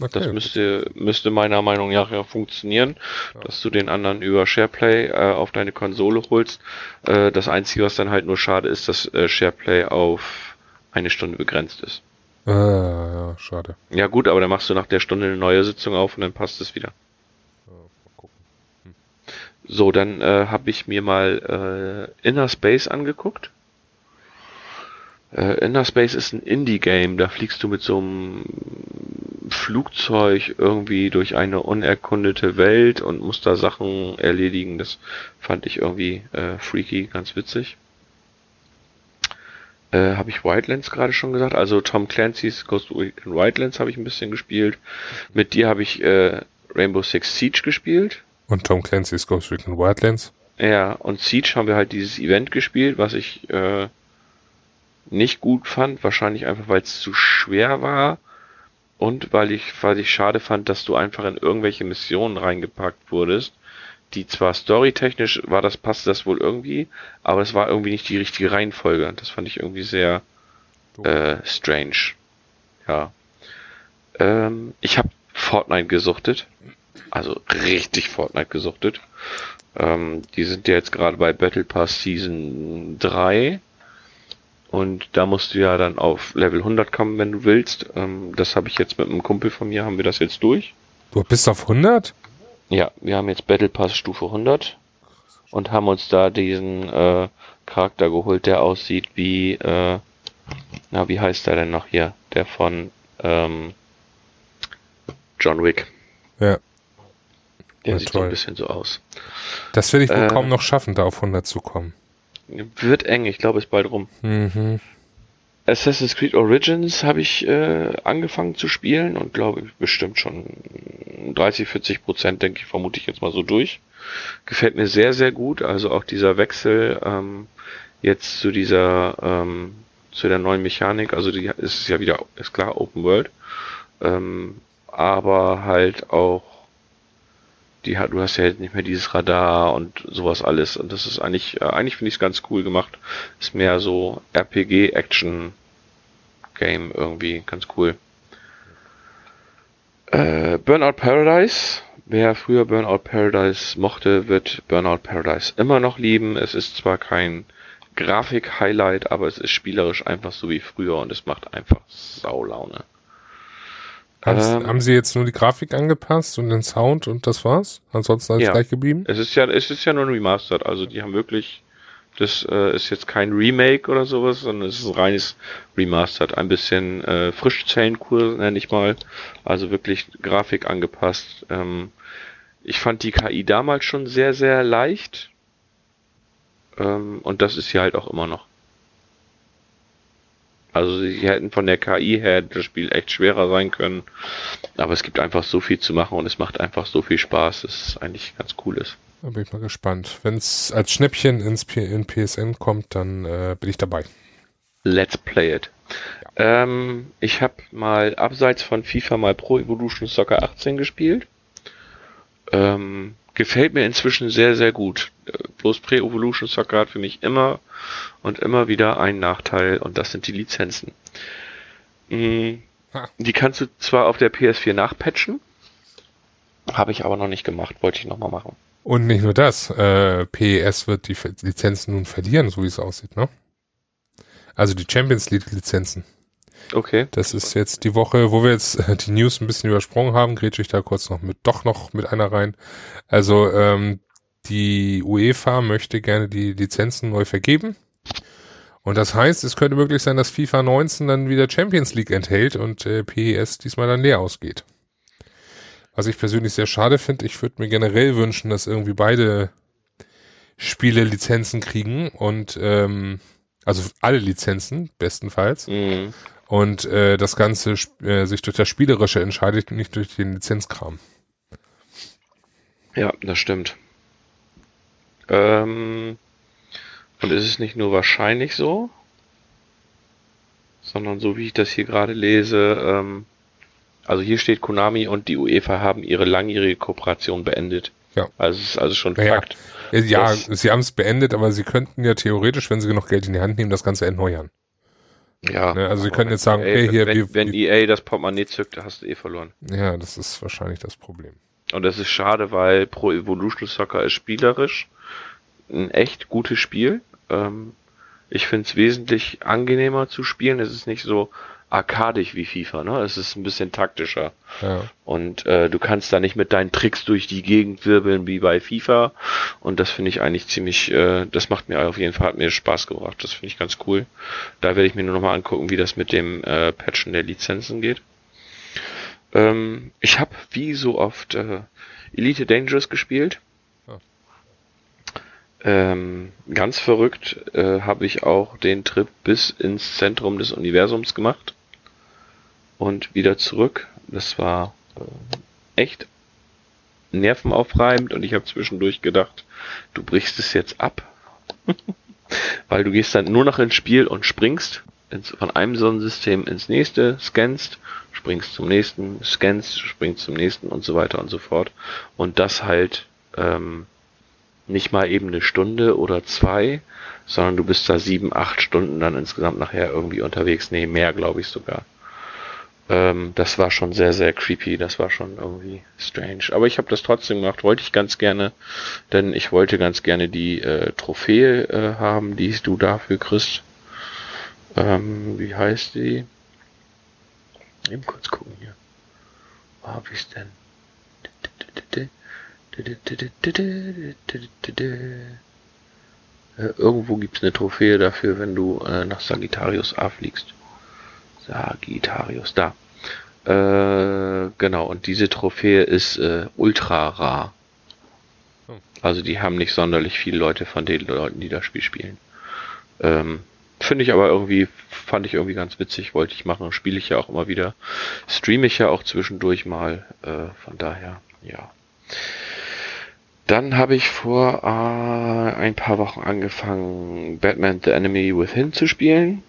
Okay, das müsste, müsste meiner Meinung nach ja funktionieren, ja. dass du den anderen über SharePlay äh, auf deine Konsole holst. Äh, das Einzige, was dann halt nur schade ist, dass äh, SharePlay auf eine Stunde begrenzt ist. Ah, ja, schade. Ja gut, aber dann machst du nach der Stunde eine neue Sitzung auf und dann passt es wieder. Hm. So, dann äh, habe ich mir mal äh, Inner Space angeguckt. Äh, Inner Space ist ein Indie-Game, da fliegst du mit so einem Flugzeug irgendwie durch eine unerkundete Welt und musst da Sachen erledigen. Das fand ich irgendwie äh, freaky, ganz witzig. Äh, habe ich Wildlands gerade schon gesagt? Also Tom Clancy's Ghost Recon Wildlands habe ich ein bisschen gespielt. Mit dir habe ich äh, Rainbow Six Siege gespielt. Und Tom Clancy's Ghost Recon Wildlands? Ja, und Siege haben wir halt dieses Event gespielt, was ich äh, nicht gut fand, wahrscheinlich einfach weil es zu schwer war und weil ich, weil ich schade fand, dass du einfach in irgendwelche Missionen reingepackt wurdest, die zwar storytechnisch war das, passte das wohl irgendwie, aber es war irgendwie nicht die richtige Reihenfolge. Das fand ich irgendwie sehr äh, strange. Ja. Ähm, ich habe Fortnite gesuchtet. Also richtig Fortnite gesuchtet. Ähm, die sind ja jetzt gerade bei Battle Pass Season 3. Und da musst du ja dann auf Level 100 kommen, wenn du willst. Ähm, das habe ich jetzt mit einem Kumpel von mir, haben wir das jetzt durch. Du bist auf 100? Ja, wir haben jetzt Battle Pass Stufe 100 und haben uns da diesen äh, Charakter geholt, der aussieht wie, äh, na, wie heißt der denn noch hier? Der von ähm, John Wick. Ja. Der Na, sieht so toll. ein bisschen so aus. Das werde ich wohl Äh. kaum noch schaffen, da auf 100 zu kommen. Wird eng, ich glaube, ist bald rum. Mhm. Assassin's Creed Origins habe ich äh, angefangen zu spielen und glaube bestimmt schon 30, 40 Prozent, denke ich, vermute ich jetzt mal so durch. Gefällt mir sehr, sehr gut. Also auch dieser Wechsel ähm, jetzt zu dieser ähm, zu der neuen Mechanik. Also die ist ja wieder, ist klar, Open World. Ähm, aber halt auch die hat, du hast ja jetzt nicht mehr dieses Radar und sowas alles und das ist eigentlich, äh, eigentlich finde ich es ganz cool gemacht. Ist mehr so RPG Action Game irgendwie ganz cool. Äh, Burnout Paradise. Wer früher Burnout Paradise mochte, wird Burnout Paradise immer noch lieben. Es ist zwar kein Grafik-Highlight, aber es ist spielerisch einfach so wie früher und es macht einfach Saulaune. Haben, Ähm. haben sie jetzt nur die Grafik angepasst und den Sound und das war's? Ansonsten alles Ja. gleich geblieben? Es ist ja, es ist ja nur ein Remastered, also die haben wirklich, das äh, ist jetzt kein Remake oder sowas, sondern es ist ein reines Remastered. Ein bisschen äh, Frischzellenkur, nenne ich mal. Also wirklich Grafik angepasst. Ähm, ich fand die KI damals schon sehr, sehr leicht. Ähm, und das ist sie halt auch immer noch. Also sie hätten von der KI her das Spiel echt schwerer sein können. Aber es gibt einfach so viel zu machen und es macht einfach so viel Spaß, dass es eigentlich ganz cool ist. Da bin ich mal gespannt. Wenn es als Schnäppchen ins P in PSN kommt, dann äh, bin ich dabei. Let's play it. Ähm, ich habe mal abseits von FIFA mal Pro Evolution Soccer 18 gespielt. Ähm, gefällt mir inzwischen sehr, sehr gut. Bloß Pro Evolution Soccer hat für mich immer und immer wieder einen Nachteil und das sind die Lizenzen. Mm. Die kannst du zwar auf der PS4 nachpatchen, habe ich aber noch nicht gemacht, wollte ich nochmal machen. Und nicht nur das, äh, PES wird die Lizenzen nun verlieren, so wie es aussieht, ne? Also die Champions League Lizenzen. Okay. Das ist jetzt die Woche, wo wir jetzt äh, die News ein bisschen übersprungen haben, grätsche ich da kurz noch mit, doch noch mit einer rein. Also ähm, die UEFA möchte gerne die Lizenzen neu vergeben. Und das heißt, es könnte möglich sein, dass FIFA 19 dann wieder Champions League enthält und äh, PES diesmal dann leer ausgeht. Was ich persönlich sehr schade finde, ich würde mir generell wünschen, dass irgendwie beide Spiele Lizenzen kriegen und ähm, also alle Lizenzen bestenfalls Mhm. Und äh, das Ganze äh, sich durch das Spielerische entscheidet, nicht durch den Lizenzkram. Ja, das stimmt. Ähm, und ist es nicht nur wahrscheinlich so, sondern so wie ich das hier gerade lese, ähm, also hier steht Konami und die UEFA haben ihre langjährige Kooperation beendet. Ja. Also es ist also schon Ja, ja. Fakt. Äh, Ja, sie haben es beendet, aber sie könnten ja theoretisch, wenn sie genug Geld in die Hand nehmen, das Ganze erneuern. Ja. Ne, also sie können jetzt sagen, okay, hier, wenn, wir- wenn EA das Portemonnaie zückt, hast du eh verloren. Ja, das ist wahrscheinlich das Problem. Und das ist schade, weil Pro Evolution Soccer ist spielerisch ein echt gutes Spiel. Ähm, ich finde es wesentlich angenehmer zu spielen. Es ist nicht so arkadisch wie FIFA, ne? Es ist ein bisschen taktischer. Ja. Und äh, du kannst da nicht mit deinen Tricks durch die Gegend wirbeln wie bei FIFA. Und das finde ich eigentlich ziemlich, äh, das macht mir auf jeden Fall, hat mir Spaß gebracht. Das finde ich ganz cool. Da werde ich mir nur noch mal angucken, wie das mit dem äh, Patchen der Lizenzen geht. Ähm, ich habe wie so oft äh, Elite Dangerous gespielt. Ah. Ähm, ganz verrückt äh, habe ich auch den Trip bis ins Zentrum des Universums gemacht und wieder zurück. Das war äh, echt nervenaufreibend und ich habe zwischendurch gedacht, du brichst es jetzt ab, weil du gehst dann nur noch ins Spiel und springst ins, von einem Sonnensystem ins nächste, scannst, springst zum nächsten, scannst, springst zum nächsten und so weiter und so fort. Und das halt ähm, nicht mal eben eine Stunde oder zwei, sondern du bist da sieben, acht Stunden dann insgesamt nachher irgendwie unterwegs. Nee, mehr glaube ich sogar. Ähm, das war schon sehr, sehr creepy. Das war schon irgendwie strange. Aber ich habe das trotzdem gemacht. Wollte ich ganz gerne, denn ich wollte ganz gerne die äh, Trophäe äh, haben, die du dafür kriegst. Ähm, wie heißt die? Eben kurz gucken hier. Wo hab ich's denn? Äh, irgendwo gibt's eine Trophäe dafür, wenn du äh, nach Sagittarius A fliegst. Sagittarius, da. Äh, genau, und diese Trophäe ist äh, ultra rar. Hm. Also die haben nicht sonderlich viele Leute von den Leuten, die das Spiel spielen. Ähm, Finde ich aber irgendwie, fand ich irgendwie ganz witzig, wollte ich machen, spiele ich ja auch immer wieder. Streame ich ja auch zwischendurch mal, äh, von daher, ja. Dann habe ich vor äh, ein paar Wochen angefangen, Batman The Enemy Within zu spielen.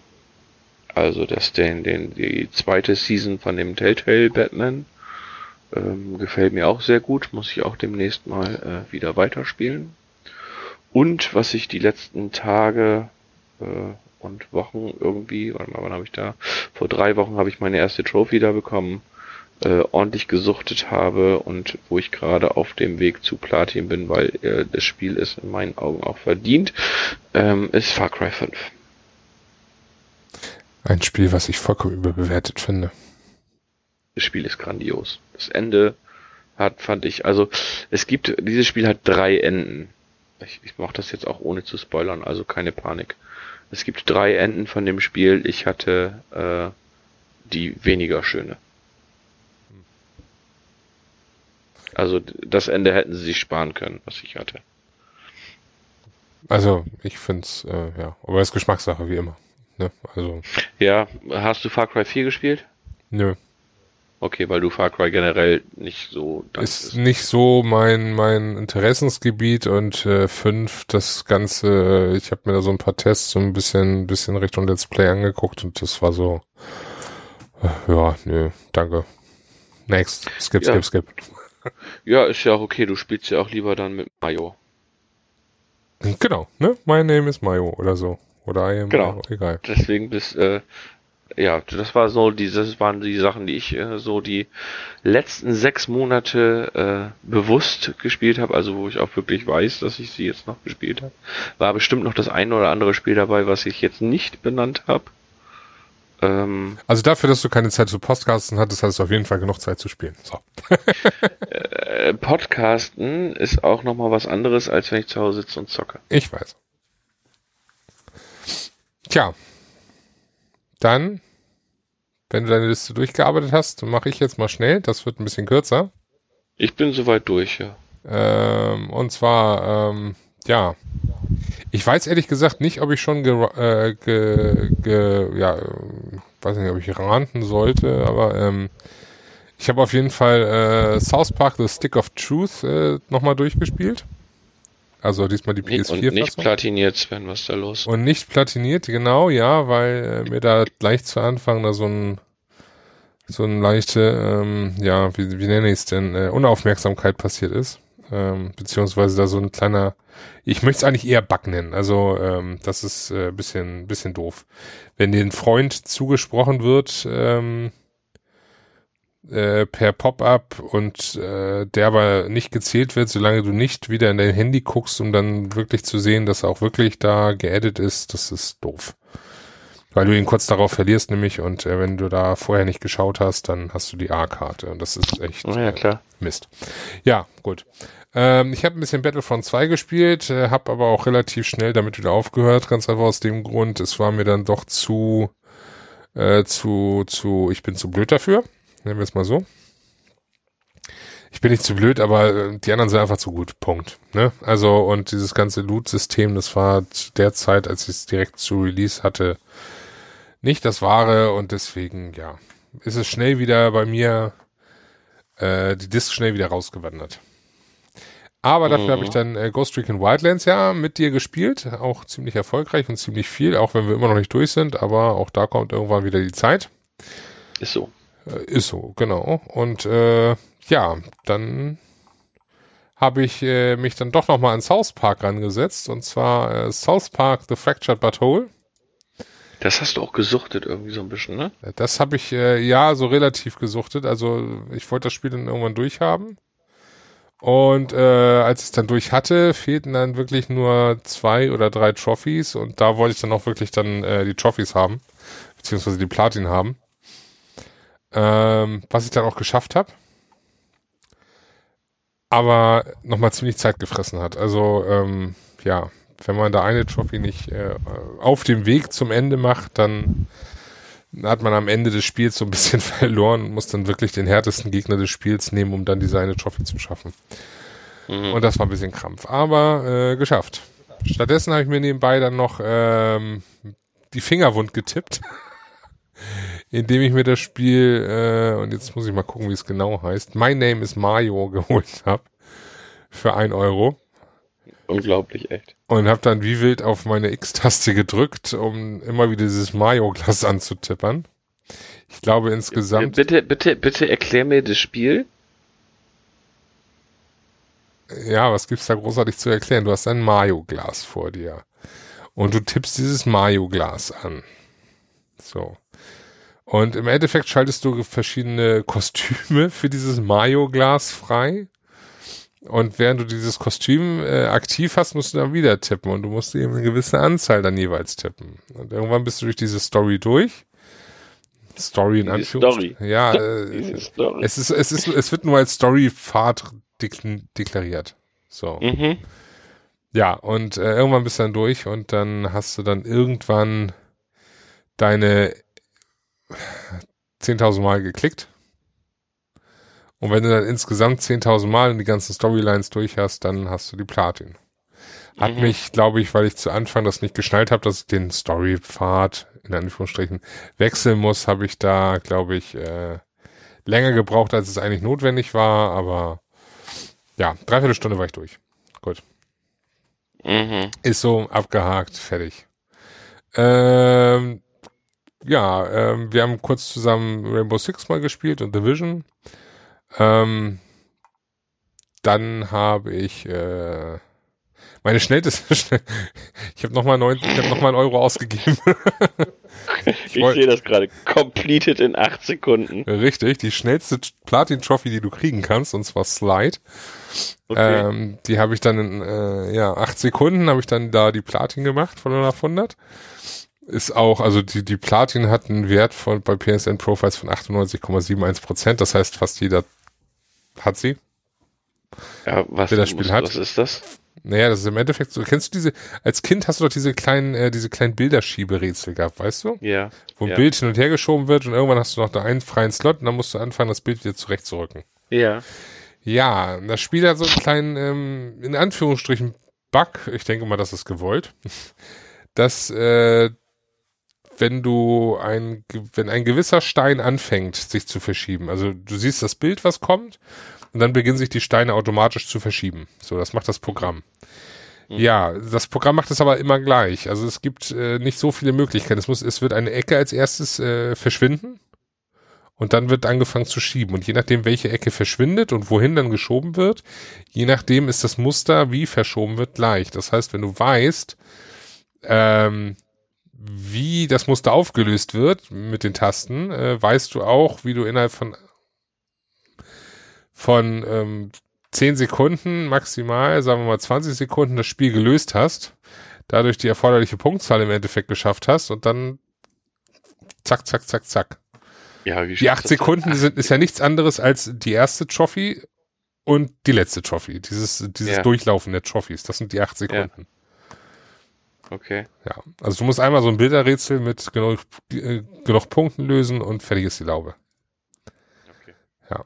Also das den, den, die zweite Season von dem Telltale Batman. Ähm, gefällt mir auch sehr gut, muss ich auch demnächst mal äh, wieder weiterspielen. Und was ich die letzten Tage äh, und Wochen irgendwie, warte mal, wann habe ich da? Vor drei Wochen habe ich meine erste Trophy da bekommen, äh, ordentlich gesuchtet habe und wo ich gerade auf dem Weg zu Platin bin, weil äh, das Spiel ist in meinen Augen auch verdient, ähm, ist Far Cry 5. Ein Spiel, was ich vollkommen überbewertet finde. Das Spiel ist grandios. Das Ende hat, fand ich, also es gibt, dieses Spiel hat drei Enden. Ich, ich mache das jetzt auch ohne zu spoilern, also keine Panik. Es gibt drei Enden von dem Spiel. Ich hatte äh, die weniger schöne. Also das Ende hätten sie sich sparen können, was ich hatte. Also ich finde es, äh, ja, aber es ist Geschmackssache, wie immer. Ne? Also. Ja, hast du Far Cry 4 gespielt? Nö. Okay, weil du Far Cry generell nicht so. Ist, ist nicht so mein mein Interessensgebiet und äh, fünf das Ganze. Äh, ich habe mir da so ein paar Tests so ein bisschen bisschen Richtung Let's Play angeguckt und das war so. Äh, ja, nö, danke. Next, skip, ja. skip, skip. Ja, ist ja auch okay. Du spielst ja auch lieber dann mit Mayo. Genau, ne? My name is Mayo oder so. Oder I am genau. Egal. Deswegen bist, äh, ja, das war so, die, das waren die Sachen, die ich äh, so die letzten sechs Monate äh, bewusst gespielt habe, also wo ich auch wirklich weiß, dass ich sie jetzt noch gespielt habe. War bestimmt noch das eine oder andere Spiel dabei, was ich jetzt nicht benannt habe. Ähm, also dafür, dass du keine Zeit zu Podcasten hattest, hattest du auf jeden Fall genug Zeit zu spielen. So. äh, Podcasten ist auch nochmal was anderes, als wenn ich zu Hause sitze und zocke. Ich weiß. Tja, dann, wenn du deine Liste durchgearbeitet hast, mache ich jetzt mal schnell. Das wird ein bisschen kürzer. Ich bin soweit durch, ja. Ähm, und zwar, ähm, ja, ich weiß ehrlich gesagt nicht, ob ich schon ge, äh, ge, ge ja, weiß nicht, ob ich ranten sollte, aber ähm, ich habe auf jeden Fall äh, South Park The Stick of Truth äh, nochmal durchgespielt. Also diesmal die PS4. Und nicht platiniert, Sven, was ist da los? Und nicht platiniert, genau, ja, weil äh, mir da gleich zu Anfang da so ein so ein leichte, ähm, ja, wie, wie nenne ich es denn, äh, Unaufmerksamkeit passiert ist. Ähm, beziehungsweise da so ein kleiner, ich möchte es eigentlich eher Bug nennen. Also ähm, das ist äh, bisschen, bisschen doof. Wenn den Freund zugesprochen wird, ähm, äh, per Pop-up und äh, der aber nicht gezählt wird, solange du nicht wieder in dein Handy guckst, um dann wirklich zu sehen, dass er auch wirklich da geaddet ist, das ist doof. Weil du ihn kurz darauf verlierst nämlich und äh, wenn du da vorher nicht geschaut hast, dann hast du die A-Karte und das ist echt oh ja, klar. Äh, Mist. Ja, gut. Ähm, ich habe ein bisschen Battlefront 2 gespielt, äh, habe aber auch relativ schnell damit wieder aufgehört, ganz einfach aus dem Grund, es war mir dann doch zu, äh, zu, zu, ich bin zu blöd dafür nennen wir es mal so. Ich bin nicht zu blöd, aber äh, die anderen sind einfach zu gut. Punkt. Ne? Also, und dieses ganze Loot-System, das war zu der Zeit, als ich es direkt zu Release hatte, nicht das Wahre und deswegen, ja, ist es schnell wieder bei mir, äh, die Disc schnell wieder rausgewandert. Aber dafür mhm. habe ich dann äh, Ghost Recon Wildlands ja mit dir gespielt, auch ziemlich erfolgreich und ziemlich viel, auch wenn wir immer noch nicht durch sind, aber auch da kommt irgendwann wieder die Zeit. Ist so. Äh, ist so, genau. Und äh, ja, dann habe ich äh, mich dann doch nochmal an South Park rangesetzt. Und zwar äh, South Park The Fractured But Whole. Das hast du auch gesuchtet irgendwie so ein bisschen, ne? Das habe ich äh, ja so relativ gesuchtet. Also ich wollte das Spiel dann irgendwann durchhaben. Und äh, als ich es dann durch hatte, fehlten dann wirklich nur zwei oder drei Trophies und da wollte ich dann auch wirklich dann äh, die Trophies haben, beziehungsweise die Platin haben. Ähm, was ich dann auch geschafft habe. Aber nochmal ziemlich Zeit gefressen hat. Also ähm, ja, wenn man da eine Trophy nicht äh, auf dem Weg zum Ende macht, dann hat man am Ende des Spiels so ein bisschen verloren und muss dann wirklich den härtesten Gegner des Spiels nehmen, um dann diese eine Trophy zu schaffen. Mhm. Und das war ein bisschen Krampf, aber äh, geschafft. Stattdessen habe ich mir nebenbei dann noch ähm, die Finger wund getippt, indem ich mir das Spiel, äh, und jetzt muss ich mal gucken, wie es genau heißt, My Name is Mario geholt habe für ein Euro. Unglaublich, echt. Und habe dann wie wild auf meine X-Taste gedrückt, um immer wieder dieses Mario-Glas anzutippern. Ich glaube insgesamt. Bitte, bitte, bitte erklär mir das Spiel. Ja, was gibt's da großartig zu erklären? Du hast ein Mario-Glas vor dir. Und du tippst dieses Mario-Glas an. So. Und im Endeffekt schaltest du verschiedene Kostüme für dieses Mario-Glas frei. Und während du dieses Kostüm äh, aktiv hast, musst du dann wieder tippen und du musst eben eine gewisse Anzahl dann jeweils tippen. Und irgendwann bist du durch diese Story durch. Story in Anführungszeichen. Ja, äh, Story. es ist, es ist, es wird nur als Storypfad deklariert. So. Mhm. Ja, und äh, irgendwann bist du dann durch und dann hast du dann irgendwann deine 10.000 Mal geklickt und wenn du dann insgesamt 10.000 Mal in die ganzen Storylines durch hast, dann hast du die Platin. Hat mhm. mich, glaube ich, weil ich zu Anfang das nicht geschnallt habe, dass ich den Storypfad in Anführungsstrichen wechseln muss, habe ich da, glaube ich, äh, länger gebraucht, als es eigentlich notwendig war, aber ja, dreiviertel Stunde war ich durch. Gut. Mhm. Ist so abgehakt, fertig. Ähm, ja, ähm, wir haben kurz zusammen Rainbow Six mal gespielt und Division. Ähm, dann habe ich äh, meine schnellste, ich habe nochmal neun, ich habe nochmal einen Euro ausgegeben. ich, ich sehe das gerade. Completed in acht Sekunden. Richtig, die schnellste Platin-Trophy, die du kriegen kannst, und zwar Slide. Okay. Ähm, die habe ich dann in äh, ja, acht Sekunden habe ich dann da die Platin gemacht von 0 auf 100. Ist auch, also die, die Platin hat einen Wert von bei PSN Profiles von 98,71 Prozent. Das heißt, fast jeder hat sie. Ja, was, das Spiel hat. was ist das? Naja, das ist im Endeffekt so. Kennst du diese, als Kind hast du doch diese kleinen, äh, diese kleinen Bilderschieberätsel gehabt, weißt du? Ja. Wo ein ja. Bild hin und her geschoben wird und irgendwann hast du noch da einen freien Slot und dann musst du anfangen, das Bild wieder zurechtzurücken. Ja. Ja, das Spiel hat so einen kleinen, ähm, in Anführungsstrichen, Bug, ich denke mal, das ist gewollt, dass äh, wenn du ein, wenn ein gewisser Stein anfängt, sich zu verschieben. Also du siehst das Bild, was kommt, und dann beginnen sich die Steine automatisch zu verschieben. So, das macht das Programm. Mhm. Ja, das Programm macht es aber immer gleich. Also es gibt äh, nicht so viele Möglichkeiten. Es muss, es wird eine Ecke als erstes äh, verschwinden und dann wird angefangen zu schieben. Und je nachdem, welche Ecke verschwindet und wohin dann geschoben wird, je nachdem ist das Muster, wie verschoben wird, gleich. Das heißt, wenn du weißt, ähm, wie das Muster aufgelöst wird mit den Tasten, äh, weißt du auch, wie du innerhalb von von ähm, 10 Sekunden maximal, sagen wir mal 20 Sekunden das Spiel gelöst hast, dadurch die erforderliche Punktzahl im Endeffekt geschafft hast und dann zack, zack, zack, zack. Ja, wie die acht Sekunden sind, ist ja nichts anderes als die erste Trophy und die letzte Trophy. Dieses, dieses ja. Durchlaufen der Trophys. Das sind die acht Sekunden. Ja. Okay. Ja, also du musst einmal so ein Bilderrätsel mit genug, äh, genug Punkten lösen und fertig ist die Laube. Okay. Ja.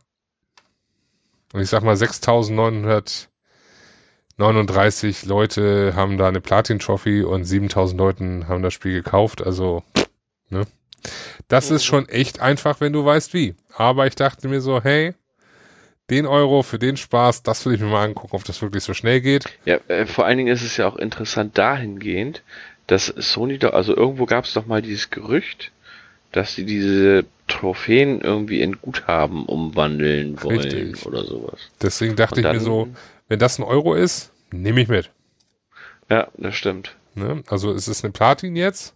Und ich sag mal, 6939 Leute haben da eine Platin-Trophy und 7000 Leuten haben das Spiel gekauft. Also, ne? Das ist schon echt einfach, wenn du weißt wie. Aber ich dachte mir so, hey, den Euro für den Spaß, das will ich mir mal angucken, ob das wirklich so schnell geht. Ja, äh, vor allen Dingen ist es ja auch interessant dahingehend, dass Sony doch, also irgendwo gab es doch mal dieses Gerücht, dass sie diese Trophäen irgendwie in Guthaben umwandeln wollen Richtig. oder sowas. Deswegen dachte dann, ich mir so, wenn das ein Euro ist, nehme ich mit. Ja, das stimmt. Ne? Also es ist eine Platin jetzt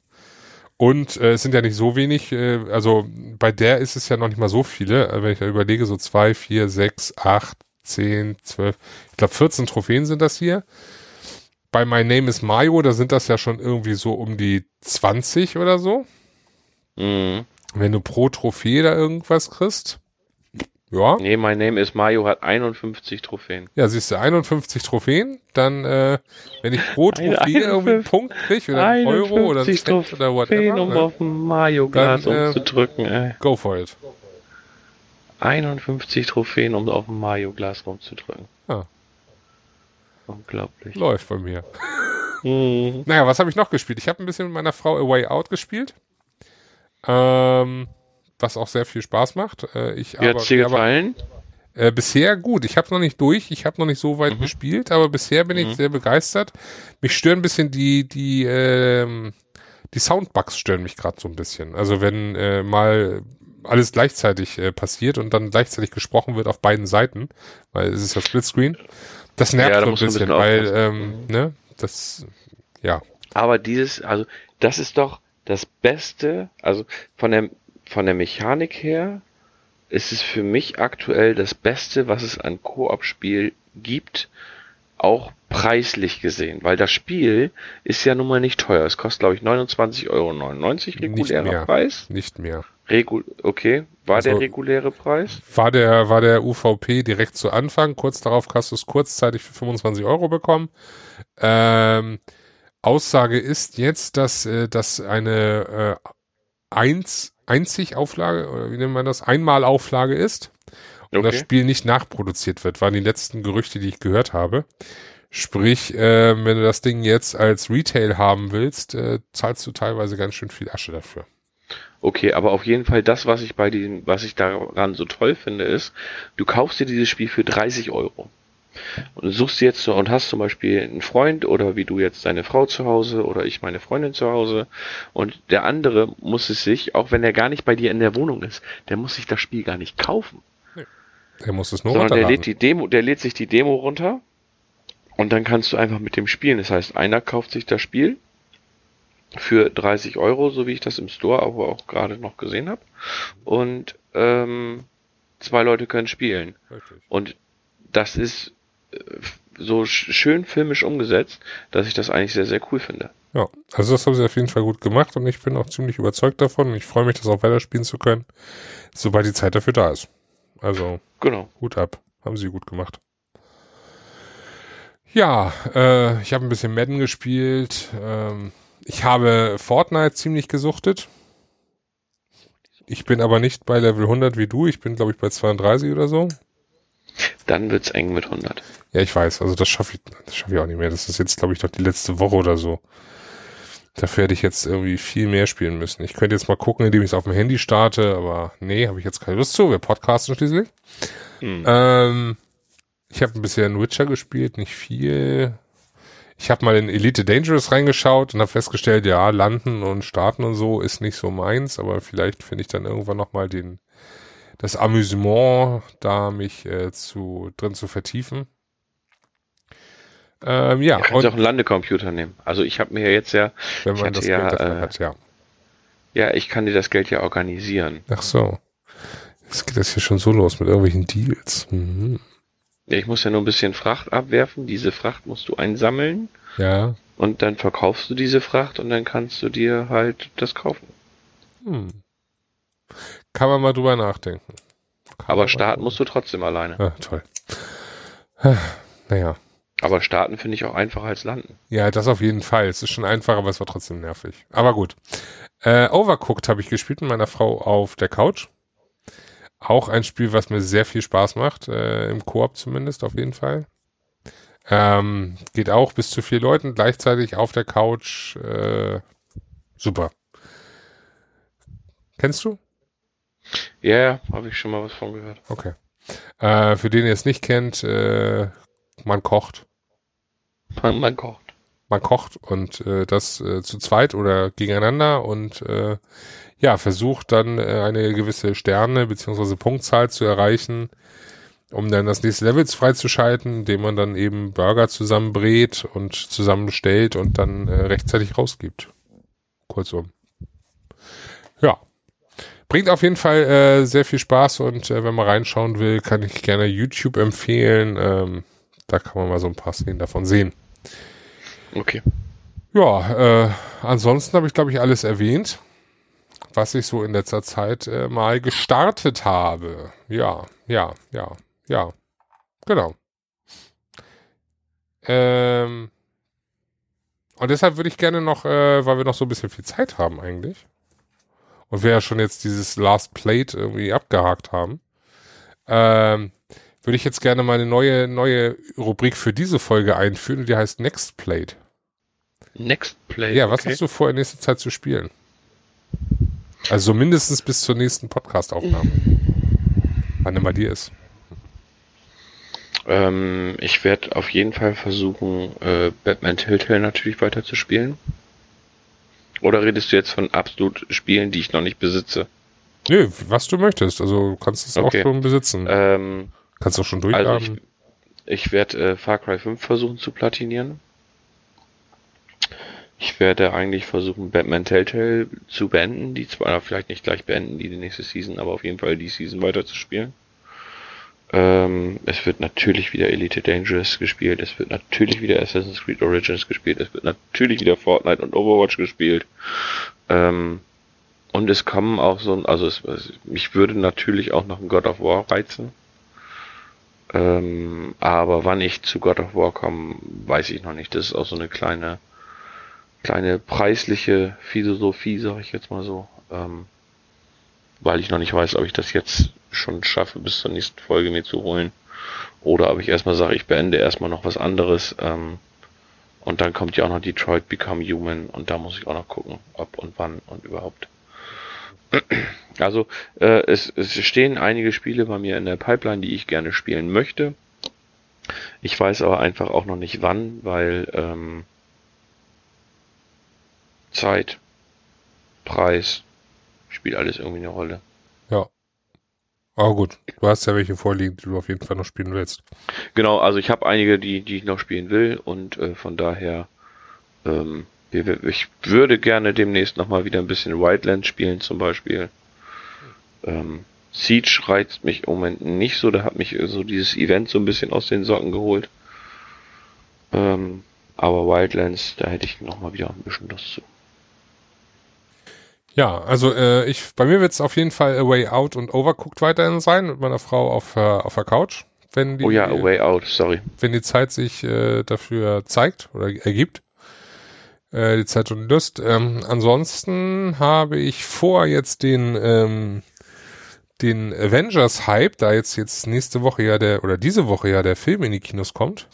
Und äh, es sind ja nicht so wenig, äh, also bei der ist es ja noch nicht mal so viele, äh, wenn ich da überlege, so zwei, vier, sechs, acht, zehn, zwölf, ich glaube 14 Trophäen sind das hier. Bei My Name is Mayo, da sind das ja schon irgendwie so um die 20 oder so. Mhm. Wenn du pro Trophäe da irgendwas kriegst. Ja. Nee, My Name is Mayo hat 51 Trophäen. Ja, siehst du, 51 Trophäen, dann, äh, wenn ich pro Trophäe 51 irgendwie einen Punkt kriege oder einen Euro oder einen 51 Cent oder Trophäen, whatever, um ne? auf ein Mayo-Glas Dann, äh, umzudrücken, ey. go for it. 51 Trophäen, um auf ein Mayo-Glas rumzudrücken. Ja. Unglaublich. Läuft bei mir. Mhm. Naja, was habe ich noch gespielt? Ich habe ein bisschen mit meiner Frau A Way Out gespielt. Ähm, was auch sehr viel Spaß macht. Äh, ich Wie hat's dir aber, gefallen? Äh, bisher gut. Ich habe noch nicht durch. Ich habe noch nicht so weit Mhm. gespielt, aber bisher bin ich Mhm. sehr begeistert. Mich stören ein bisschen die die ähm, die Soundbugs stören mich gerade so ein bisschen. Also wenn äh, mal alles gleichzeitig äh, passiert und dann gleichzeitig gesprochen wird auf beiden Seiten, weil es ist ja Splitscreen. Das nervt Ja, so ein du ein bisschen, bisschen weil ähm, ne, das ja, Aber dieses, also das ist doch das Beste, also von der von der Mechanik her ist es für mich aktuell das Beste, was es an Koop-Spiel gibt, auch preislich gesehen, weil das Spiel ist ja nun mal nicht teuer. Es kostet, glaube ich, 29,99 Euro regulärer nicht mehr, Preis. Nicht mehr. Regu okay, war also, der reguläre Preis? War der, war der UVP direkt zu Anfang. Kurz darauf hast du es kurzzeitig für 25 Euro bekommen. Ähm, Aussage ist jetzt, dass, äh, dass eine äh, 1 Einzigauflage, oder wie nennt man das, Einmalauflage ist und okay. das Spiel nicht nachproduziert wird, waren die letzten Gerüchte, die ich gehört habe. Sprich, äh, wenn du das Ding jetzt als Retail haben willst, äh, zahlst du teilweise ganz schön viel Asche dafür. Okay, aber auf jeden Fall das, was ich bei den, was ich daran so toll finde, ist, du kaufst dir dieses Spiel für 30 Euro. Und du suchst jetzt so und hast zum Beispiel einen Freund oder wie du jetzt deine Frau zu Hause oder ich meine Freundin zu Hause und der andere muss es sich, auch wenn er gar nicht bei dir in der Wohnung ist, der muss sich das Spiel gar nicht kaufen. Er muss es nur sondern der runterladen. lädt die Demo, der lädt sich die Demo runter und dann kannst du einfach mit dem spielen. Das heißt, einer kauft sich das Spiel für 30 Euro, so wie ich das im Store aber auch gerade noch gesehen habe. Und ähm, zwei Leute können spielen. Richtig. Und das ist so sch- schön filmisch umgesetzt, dass ich das eigentlich sehr, sehr cool finde. Ja, also das haben sie auf jeden Fall gut gemacht und ich bin auch ziemlich überzeugt davon und ich freue mich, das auch weiterspielen zu können, sobald die Zeit dafür da ist. Also Genau. Hut ab, haben sie gut gemacht. Ja, äh, ich habe ein bisschen Madden gespielt. Ähm, ich habe Fortnite ziemlich gesuchtet. Ich bin aber nicht bei Level 100 wie du. Ich bin, glaube ich, bei 32 oder so. Dann wird's eng mit 100. Ja, ich weiß. Also das schaffe ich, das schaffe ich auch nicht mehr. Das ist jetzt, glaube ich, doch die letzte Woche oder so. Dafür hätte ich jetzt irgendwie viel mehr spielen müssen. Ich könnte jetzt mal gucken, indem ich es auf dem Handy starte, aber nee, habe ich jetzt keine Lust zu. Wir podcasten schließlich. Hm. Ähm, ich habe ein bisschen Witcher gespielt, nicht viel. Ich habe mal in Elite Dangerous reingeschaut und habe festgestellt, ja, landen und starten und so ist nicht so meins, aber vielleicht finde ich dann irgendwann noch mal den das Amüsement, da mich äh, zu drin zu vertiefen. Ähm, ja, kannst auch einen Landecomputer nehmen. Also ich habe mir jetzt ja, wenn man das ja, Geld dafür äh, hat, ja. ja, ich kann dir das Geld ja organisieren. Ach so. Jetzt geht das hier schon so los mit irgendwelchen Deals. Mhm. Ja, Ich muss ja nur ein bisschen Fracht abwerfen. Diese Fracht musst du einsammeln Ja. und dann verkaufst du diese Fracht und dann kannst du dir halt das kaufen. Hm. Kann man mal drüber nachdenken. Kann Aber starten musst du trotzdem alleine. Ah, toll. Ah, Naja. Aber starten finde ich auch einfacher als landen. Ja, das auf jeden Fall. Es ist schon einfach, aber es war trotzdem nervig. Aber gut. Äh, Overcooked habe ich gespielt mit meiner Frau auf der Couch. Auch ein Spiel, was mir sehr viel Spaß macht, äh, im Koop zumindest auf jeden Fall. Ähm, geht auch bis zu vier Leuten gleichzeitig auf der Couch. Äh, super. Kennst du? Ja, ja, habe ich schon mal was von gehört. Okay. Äh, für den ihr es nicht kennt, äh, man kocht. Man, man kocht. man kocht und äh, das äh, zu zweit oder gegeneinander und äh, ja, versucht dann äh, eine gewisse Sterne beziehungsweise Punktzahl zu erreichen, um dann das nächste Level freizuschalten, indem man dann eben Burger zusammenbrät und zusammenstellt und dann rechtzeitig rausgibt. Kurzum. Ja. Bringt auf jeden Fall äh, sehr viel Spaß und äh, wenn man reinschauen will, kann ich gerne YouTube empfehlen. Ähm, da kann man mal so ein paar Szenen davon sehen. Okay. Ja, äh, ansonsten habe ich, glaube ich, alles erwähnt, was ich so in letzter Zeit äh, mal gestartet habe. Ja, ja, ja, ja. Genau. Ähm, und deshalb würde ich gerne noch, äh, weil wir noch so ein bisschen viel Zeit haben eigentlich, und wir ja schon jetzt dieses Last Plate irgendwie abgehakt haben, ähm, würde ich jetzt gerne mal eine neue, neue Rubrik für diese Folge einführen, die heißt Next Plate. Next Plate? Ja, was okay. hast du vor, in nächster Zeit zu spielen? Also mindestens bis zur nächsten Podcast-Aufnahme. Wann immer die ist. Ähm, ich werde auf jeden Fall versuchen, äh, Batman Telltale natürlich weiter zu spielen. Oder redest du jetzt von absolut Spielen, die ich noch nicht besitze? Nö, was du möchtest. Also du kannst es okay. auch schon besitzen. Ähm, kannst auch schon durchladen. Also ich, ich werde äh, Far Cry 5 versuchen zu platinieren. Ich werde eigentlich versuchen, Batman Telltale zu beenden, die zwar vielleicht nicht gleich beenden, die, die nächste Season, aber auf jeden Fall die Season weiter zu spielen. Ähm, es wird natürlich wieder Elite Dangerous gespielt, es wird natürlich wieder Assassin's Creed Origins gespielt, es wird natürlich wieder Fortnite und Overwatch gespielt. Ähm, und es kommen auch so, also es, mich würde natürlich auch noch ein God of War reizen. Ähm, aber wann ich zu God of War komme, weiß ich noch nicht. Das ist auch so eine kleine, kleine preisliche Philosophie, sag ich jetzt mal so. Ähm, weil ich noch nicht weiß, ob ich das jetzt schon schaffe, bis zur nächsten Folge mir zu holen. Oder ob ich erstmal sage, ich beende erstmal noch was anderes. Ähm, und dann kommt ja auch noch Detroit Become Human und da muss ich auch noch gucken, ob und wann und überhaupt. Also äh, es, es stehen einige Spiele bei mir in der Pipeline, die ich gerne spielen möchte. Ich weiß aber einfach auch noch nicht wann, weil ähm, Zeit, Preis spielt alles irgendwie eine Rolle. Aber gut, du hast ja welche vorliegen, die du auf jeden Fall noch spielen willst. Genau, also ich habe einige, die, die ich noch spielen will und äh, von daher, ähm, ich würde gerne demnächst nochmal wieder ein bisschen Wildlands spielen zum Beispiel. Ähm, Siege reizt mich im Moment nicht so, da hat mich so dieses Event so ein bisschen aus den Socken geholt. Ähm, aber Wildlands, da hätte ich nochmal wieder ein bisschen Lust zu. Ja, also äh, ich, bei mir wird es auf jeden Fall A Way Out und Overcooked weiterhin sein mit meiner Frau auf, äh, auf der Couch. Wenn die, oh ja, A Way Out, sorry. Wenn die Zeit sich äh, dafür zeigt oder ergibt. Äh, die Zeit und Lust. Ähm, ansonsten habe ich vor, jetzt den, ähm, den Avengers-Hype, da jetzt, jetzt nächste Woche ja der, oder diese Woche ja der Film in die Kinos kommt,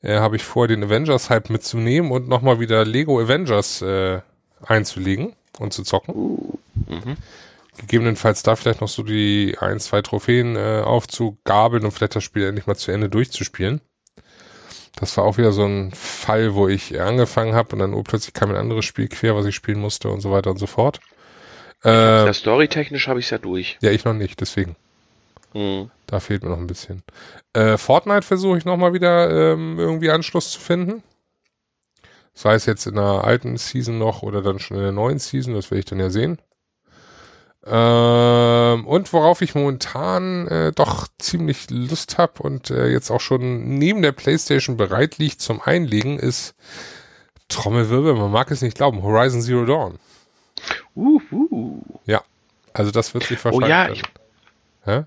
äh, habe ich vor, den Avengers-Hype mitzunehmen und nochmal wieder Lego Avengers äh, einzulegen und zu zocken. Mhm. Gegebenenfalls da vielleicht noch so die ein, zwei Trophäen äh, aufzugabeln und vielleicht das Spiel endlich mal zu Ende durchzuspielen. Das war auch wieder so ein Fall, wo ich angefangen habe und dann oh, plötzlich kam ein anderes Spiel quer, was ich spielen musste und so weiter und so fort. Äh, ja, storytechnisch habe ich es ja durch. Ja, ich noch nicht, deswegen. Mhm. Da fehlt mir noch ein bisschen. Äh, Fortnite versuche ich nochmal wieder ähm, irgendwie Anschluss zu finden. Sei es jetzt in der alten Season noch oder dann schon in der neuen Season, das werde ich dann ja sehen. Ähm, und worauf ich momentan äh, doch ziemlich Lust habe und äh, jetzt auch schon neben der Playstation bereit liegt zum Einlegen, ist Trommelwirbel, man mag es nicht glauben, Horizon Zero Dawn. Uh, uh. Ja, also das wird sich wahrscheinlich... Oh ja, ich, Hä?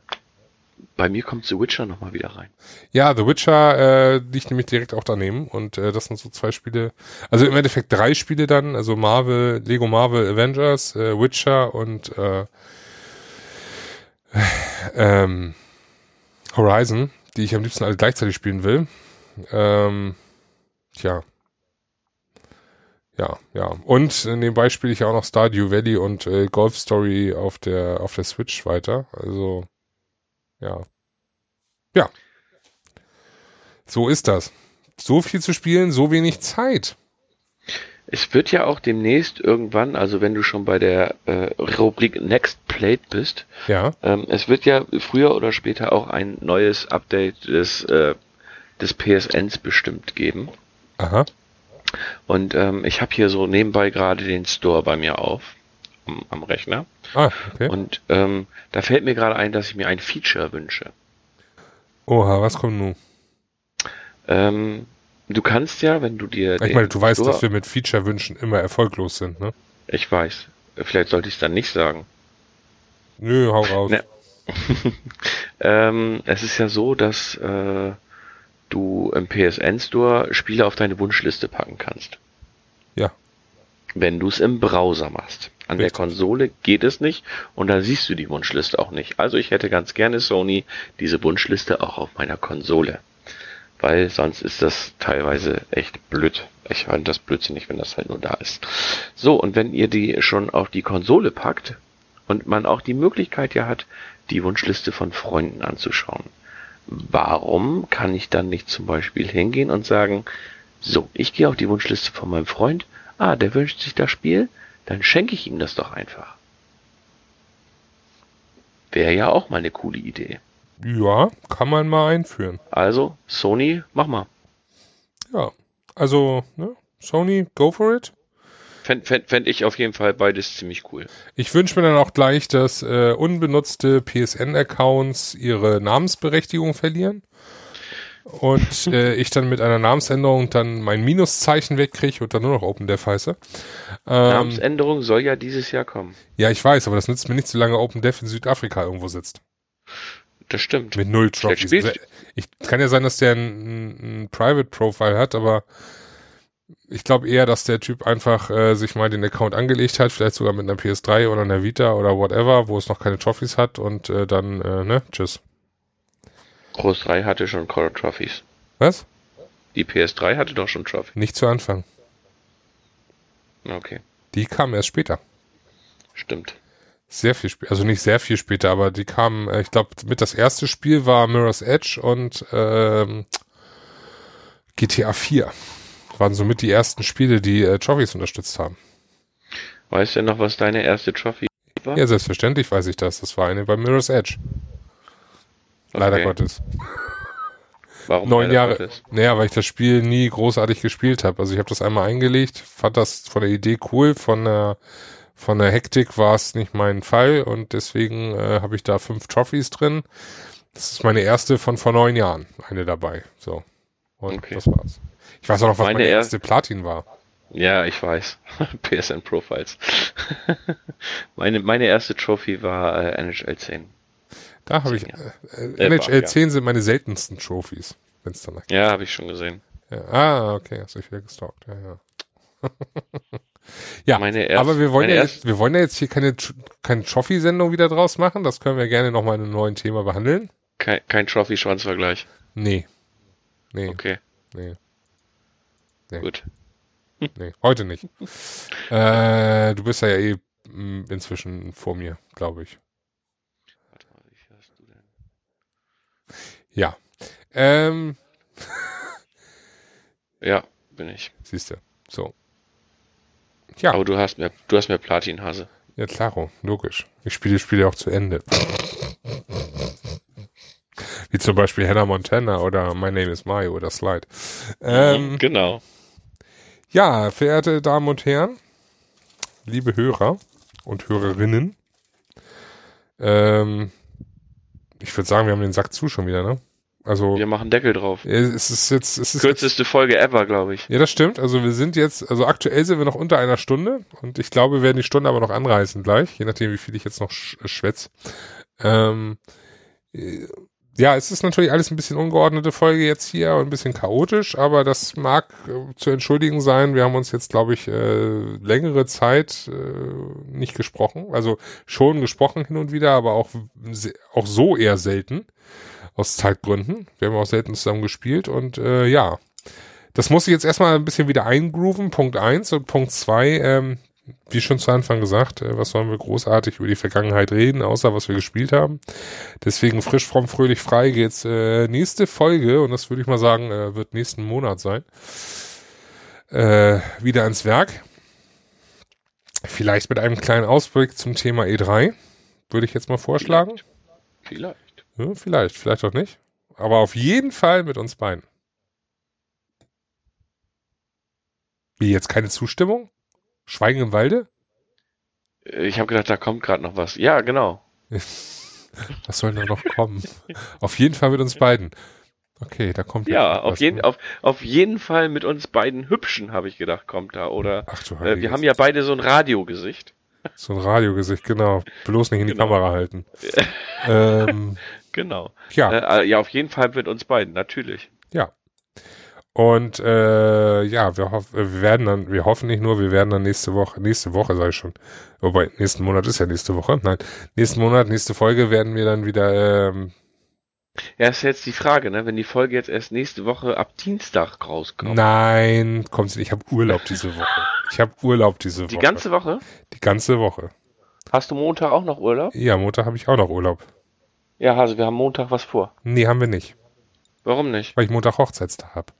Bei mir kommt The Witcher nochmal wieder rein. Ja, The Witcher äh, liegt nämlich direkt auch daneben und äh, das sind so zwei Spiele, also im Endeffekt drei Spiele dann, also Marvel, Lego Marvel Avengers, äh, Witcher und äh, ähm, Horizon, die ich am liebsten alle gleichzeitig spielen will. Ähm, tja. Ja, ja. Und nebenbei spiele ich auch noch Stardew Valley und äh, Golf Story auf der auf der Switch weiter. Also ja. Ja. So ist das. So viel zu spielen, so wenig Zeit. Es wird ja auch demnächst irgendwann, also wenn du schon bei der äh, Rubrik Next Plate bist, ja. Ähm, es wird ja früher oder später auch ein neues Update des, äh, des PSNs bestimmt geben. Aha. Und ähm, ich habe hier so nebenbei gerade den Store bei mir auf. Am, am Rechner. Ah, okay. Und ähm, da fällt mir gerade ein, dass ich mir ein Feature wünsche. Oha, was kommt nun? Ähm, du kannst ja, wenn du dir. Ich meine, du weißt, Store- dass wir mit Feature-Wünschen immer erfolglos sind, ne? Ich weiß. Vielleicht sollte ich es dann nicht sagen. Nö, hau raus. Ne. Ähm, es ist ja so, dass äh, du im PSN Store Spiele auf deine Wunschliste packen kannst. Ja. Wenn du es im Browser machst. An der Richtig. Konsole geht es nicht und da siehst du die Wunschliste auch nicht. Also ich hätte ganz gerne Sony diese Wunschliste auch auf meiner Konsole. Weil sonst ist das teilweise echt blöd. Ich fand das blödsinnig, wenn das halt nur da ist. So, und wenn ihr die schon auf die Konsole packt und man auch die Möglichkeit ja hat, die Wunschliste von Freunden anzuschauen, warum kann ich dann nicht zum Beispiel hingehen und sagen, so, ich gehe auf die Wunschliste von meinem Freund, ah, der wünscht sich das Spiel, dann schenke ich ihm das doch einfach. Wäre ja auch mal eine coole Idee. Ja, kann man mal einführen. Also, Sony, mach mal. Ja. Also, ne? Sony, go for it. Fänd, fänd, fänd ich auf jeden Fall beides ziemlich cool. Ich wünsche mir dann auch gleich, dass äh, unbenutzte PSN-Accounts ihre Namensberechtigung verlieren. Und äh, ich dann mit einer Namensänderung dann mein Minuszeichen wegkriege und dann nur noch OpenDev heiße. Ähm, Namensänderung soll ja dieses Jahr kommen. ja, ich weiß, aber das nützt mir nicht, solange OpenDev in Südafrika irgendwo sitzt. Das stimmt. Mit null Trophies. Also, ich kann ja sein, dass der ein, ein Private Profile hat, aber ich glaube eher, dass der Typ einfach äh, sich mal den Account angelegt hat, vielleicht sogar mit einer PS3 oder einer Vita oder whatever, wo es noch keine Trophies hat und äh, dann, äh, ne, tschüss. Groß 3 hatte schon Core Trophies. Was? Die PS3 hatte doch schon Trophy. Nicht zu Anfang. Okay, Die kamen erst später. stimmt. Sehr viel später, also nicht sehr viel später, aber die kamen, äh, ich glaube, mit das erste Spiel war Mirror's Edge und ähm, GTA 4. Waren somit die ersten Spiele, die äh, Trophies unterstützt haben. Weißt du noch, was deine erste Trophy war? Ja, selbstverständlich weiß ich das. Das war eine bei Mirror's Edge. Leider Okay. Gottes. Warum Neun Jahre. Gottes? Naja, weil ich das Spiel nie großartig gespielt habe. Also ich habe das einmal eingelegt, fand das von der Idee cool, von der von der Hektik war es nicht mein Fall und deswegen äh, habe ich da fünf Trophies drin. Das ist meine erste von vor neun Jahren, eine dabei. So. Und Okay. das war's. Ich weiß auch noch, was meine, Meine er- erste Platin war. Ja, ich weiß. PSN Profiles. meine, meine erste Trophy war äh, NHL 10. Da habe ich äh, Äh, NHL ja. 10 sind meine seltensten Trophies, wenn's danach Ja, habe ich schon gesehen. Ja. Ah, okay, hast dich wieder gestalkt. Ja, ja. ja, Meine erst- aber wir wollen ja jetzt, wir wollen ja jetzt hier keine, keine Trophy-Sendung wieder draus machen. Das können wir gerne nochmal in einem neuen Thema behandeln. Kein, kein Trophy-Schwanzvergleich. Nee. Nee, Okay, nee, Nee. gut. nee, heute nicht. äh, du bist ja eh mm, inzwischen vor mir, glaube ich. Warte mal, wie viel hast du denn? Ja. Ähm, Ja, bin ich. siehst du. So. Ja, Aber du hast mehr, du hast mehr Platinhase. ja, klaro, logisch. Ich spiele Spiele auch zu Ende. Wie zum Beispiel Hannah Montana oder My Name is Mario oder Slide. Ähm, Genau. ja, verehrte Damen und Herren, liebe Hörer und Hörerinnen, ähm, ich würde sagen, wir haben den Sack zu schon wieder, ne? Also, Wir machen Deckel drauf. es ist jetzt, es ist jetzt, Kürzeste Folge ever, glaube ich. ja, das stimmt. Also wir sind jetzt, also aktuell sind wir noch unter einer Stunde und ich glaube, wir werden die Stunde aber noch anreißen gleich, je nachdem, wie viel ich jetzt noch sch schwätz. Ähm, äh, ja, es ist natürlich alles ein bisschen ungeordnete Folge jetzt hier und ein bisschen chaotisch, aber das mag äh, zu entschuldigen sein. Wir haben uns jetzt, glaube ich, äh, längere Zeit äh, nicht gesprochen. Also schon gesprochen hin und wieder, aber auch, auch so eher selten. Aus Zeitgründen. Wir haben auch selten zusammen gespielt und äh, ja. Das muss ich jetzt erstmal ein bisschen wieder eingrooven, Punkt eins Und Punkt zwei ähm, wie schon zu Anfang gesagt, äh, was sollen wir großartig über die Vergangenheit reden, außer was wir gespielt haben. Deswegen frisch, fromm, fröhlich, frei geht's äh, nächste Folge, und das würde ich mal sagen, äh, wird nächsten Monat sein, äh, wieder ans Werk. Vielleicht mit einem kleinen Ausblick zum Thema E3, würde ich jetzt mal vorschlagen. Vielleicht. Ja, vielleicht, vielleicht auch nicht. Aber auf jeden Fall mit uns beiden. Wie jetzt keine Zustimmung? Schweigen im Walde? Ich habe gedacht, da kommt gerade noch was. Ja, genau. was soll da noch kommen? auf jeden Fall mit uns beiden. Okay, da kommt ja auf jeden auf, auf jeden Fall mit uns beiden Hübschen habe ich gedacht kommt da oder Ach, du äh, wir haben ja beide so ein Radiogesicht. So ein Radiogesicht, genau. Bloß nicht in die genau. Kamera halten. ähm, genau. Ja. Äh, ja, auf jeden Fall mit uns beiden, natürlich. Ja. Und äh, ja, wir, hoff, wir werden dann, wir hoffen nicht nur, wir werden dann nächste Woche, nächste Woche sei schon, wobei nächsten Monat ist ja nächste Woche, nein, nächsten Monat, nächste Folge werden wir dann wieder ähm, ja, ist jetzt die Frage, ne? Wenn die Folge jetzt erst nächste Woche ab Dienstag rauskommt. Nein, kommt sie nicht. Ich habe Urlaub diese Woche. Ich habe Urlaub diese Woche. Die ganze Woche? Die ganze Woche. Hast du Montag auch noch Urlaub? Ja, Montag habe ich auch noch Urlaub. Ja, also wir haben Montag was vor. Nee, haben wir nicht. Warum nicht? Weil ich Montag Hochzeitstag habe.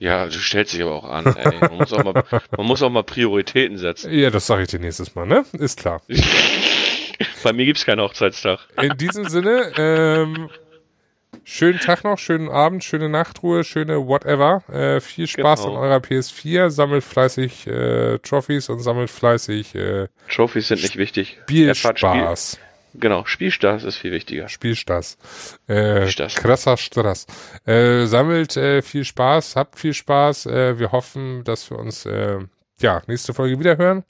Ja, du stellst dich aber auch an. Ey. Man, muss auch mal, man muss auch mal Prioritäten setzen. Ja, das sage ich dir nächstes Mal, ne? Ist klar. Bei mir gibt's keinen Hochzeitstag. In diesem Sinne, ähm, Schönen Tag noch, schönen Abend, schöne Nachtruhe, schöne whatever. Äh, viel Spaß genau. an eurer PS4. Sammelt fleißig äh, Trophies und sammelt fleißig. Äh, Trophies sind nicht wichtig. Spielspaß. Spiel, genau, Spielspaß ist viel wichtiger. Spielspaß. Äh, Spielspaß. Krasser Stress. Äh, sammelt äh, viel Spaß, habt viel Spaß. Äh, wir hoffen, dass wir uns äh, ja nächste Folge wieder hören.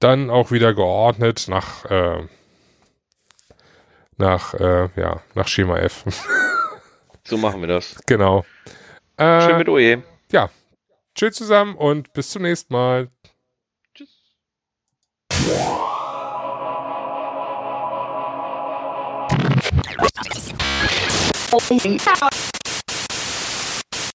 Dann auch wieder geordnet nach äh, nach, äh, ja, nach Schema F. so machen wir das. Genau. Schön mit OE. Ja. Tschüss zusammen und bis zum nächsten Mal. Tschüss. ok 行下班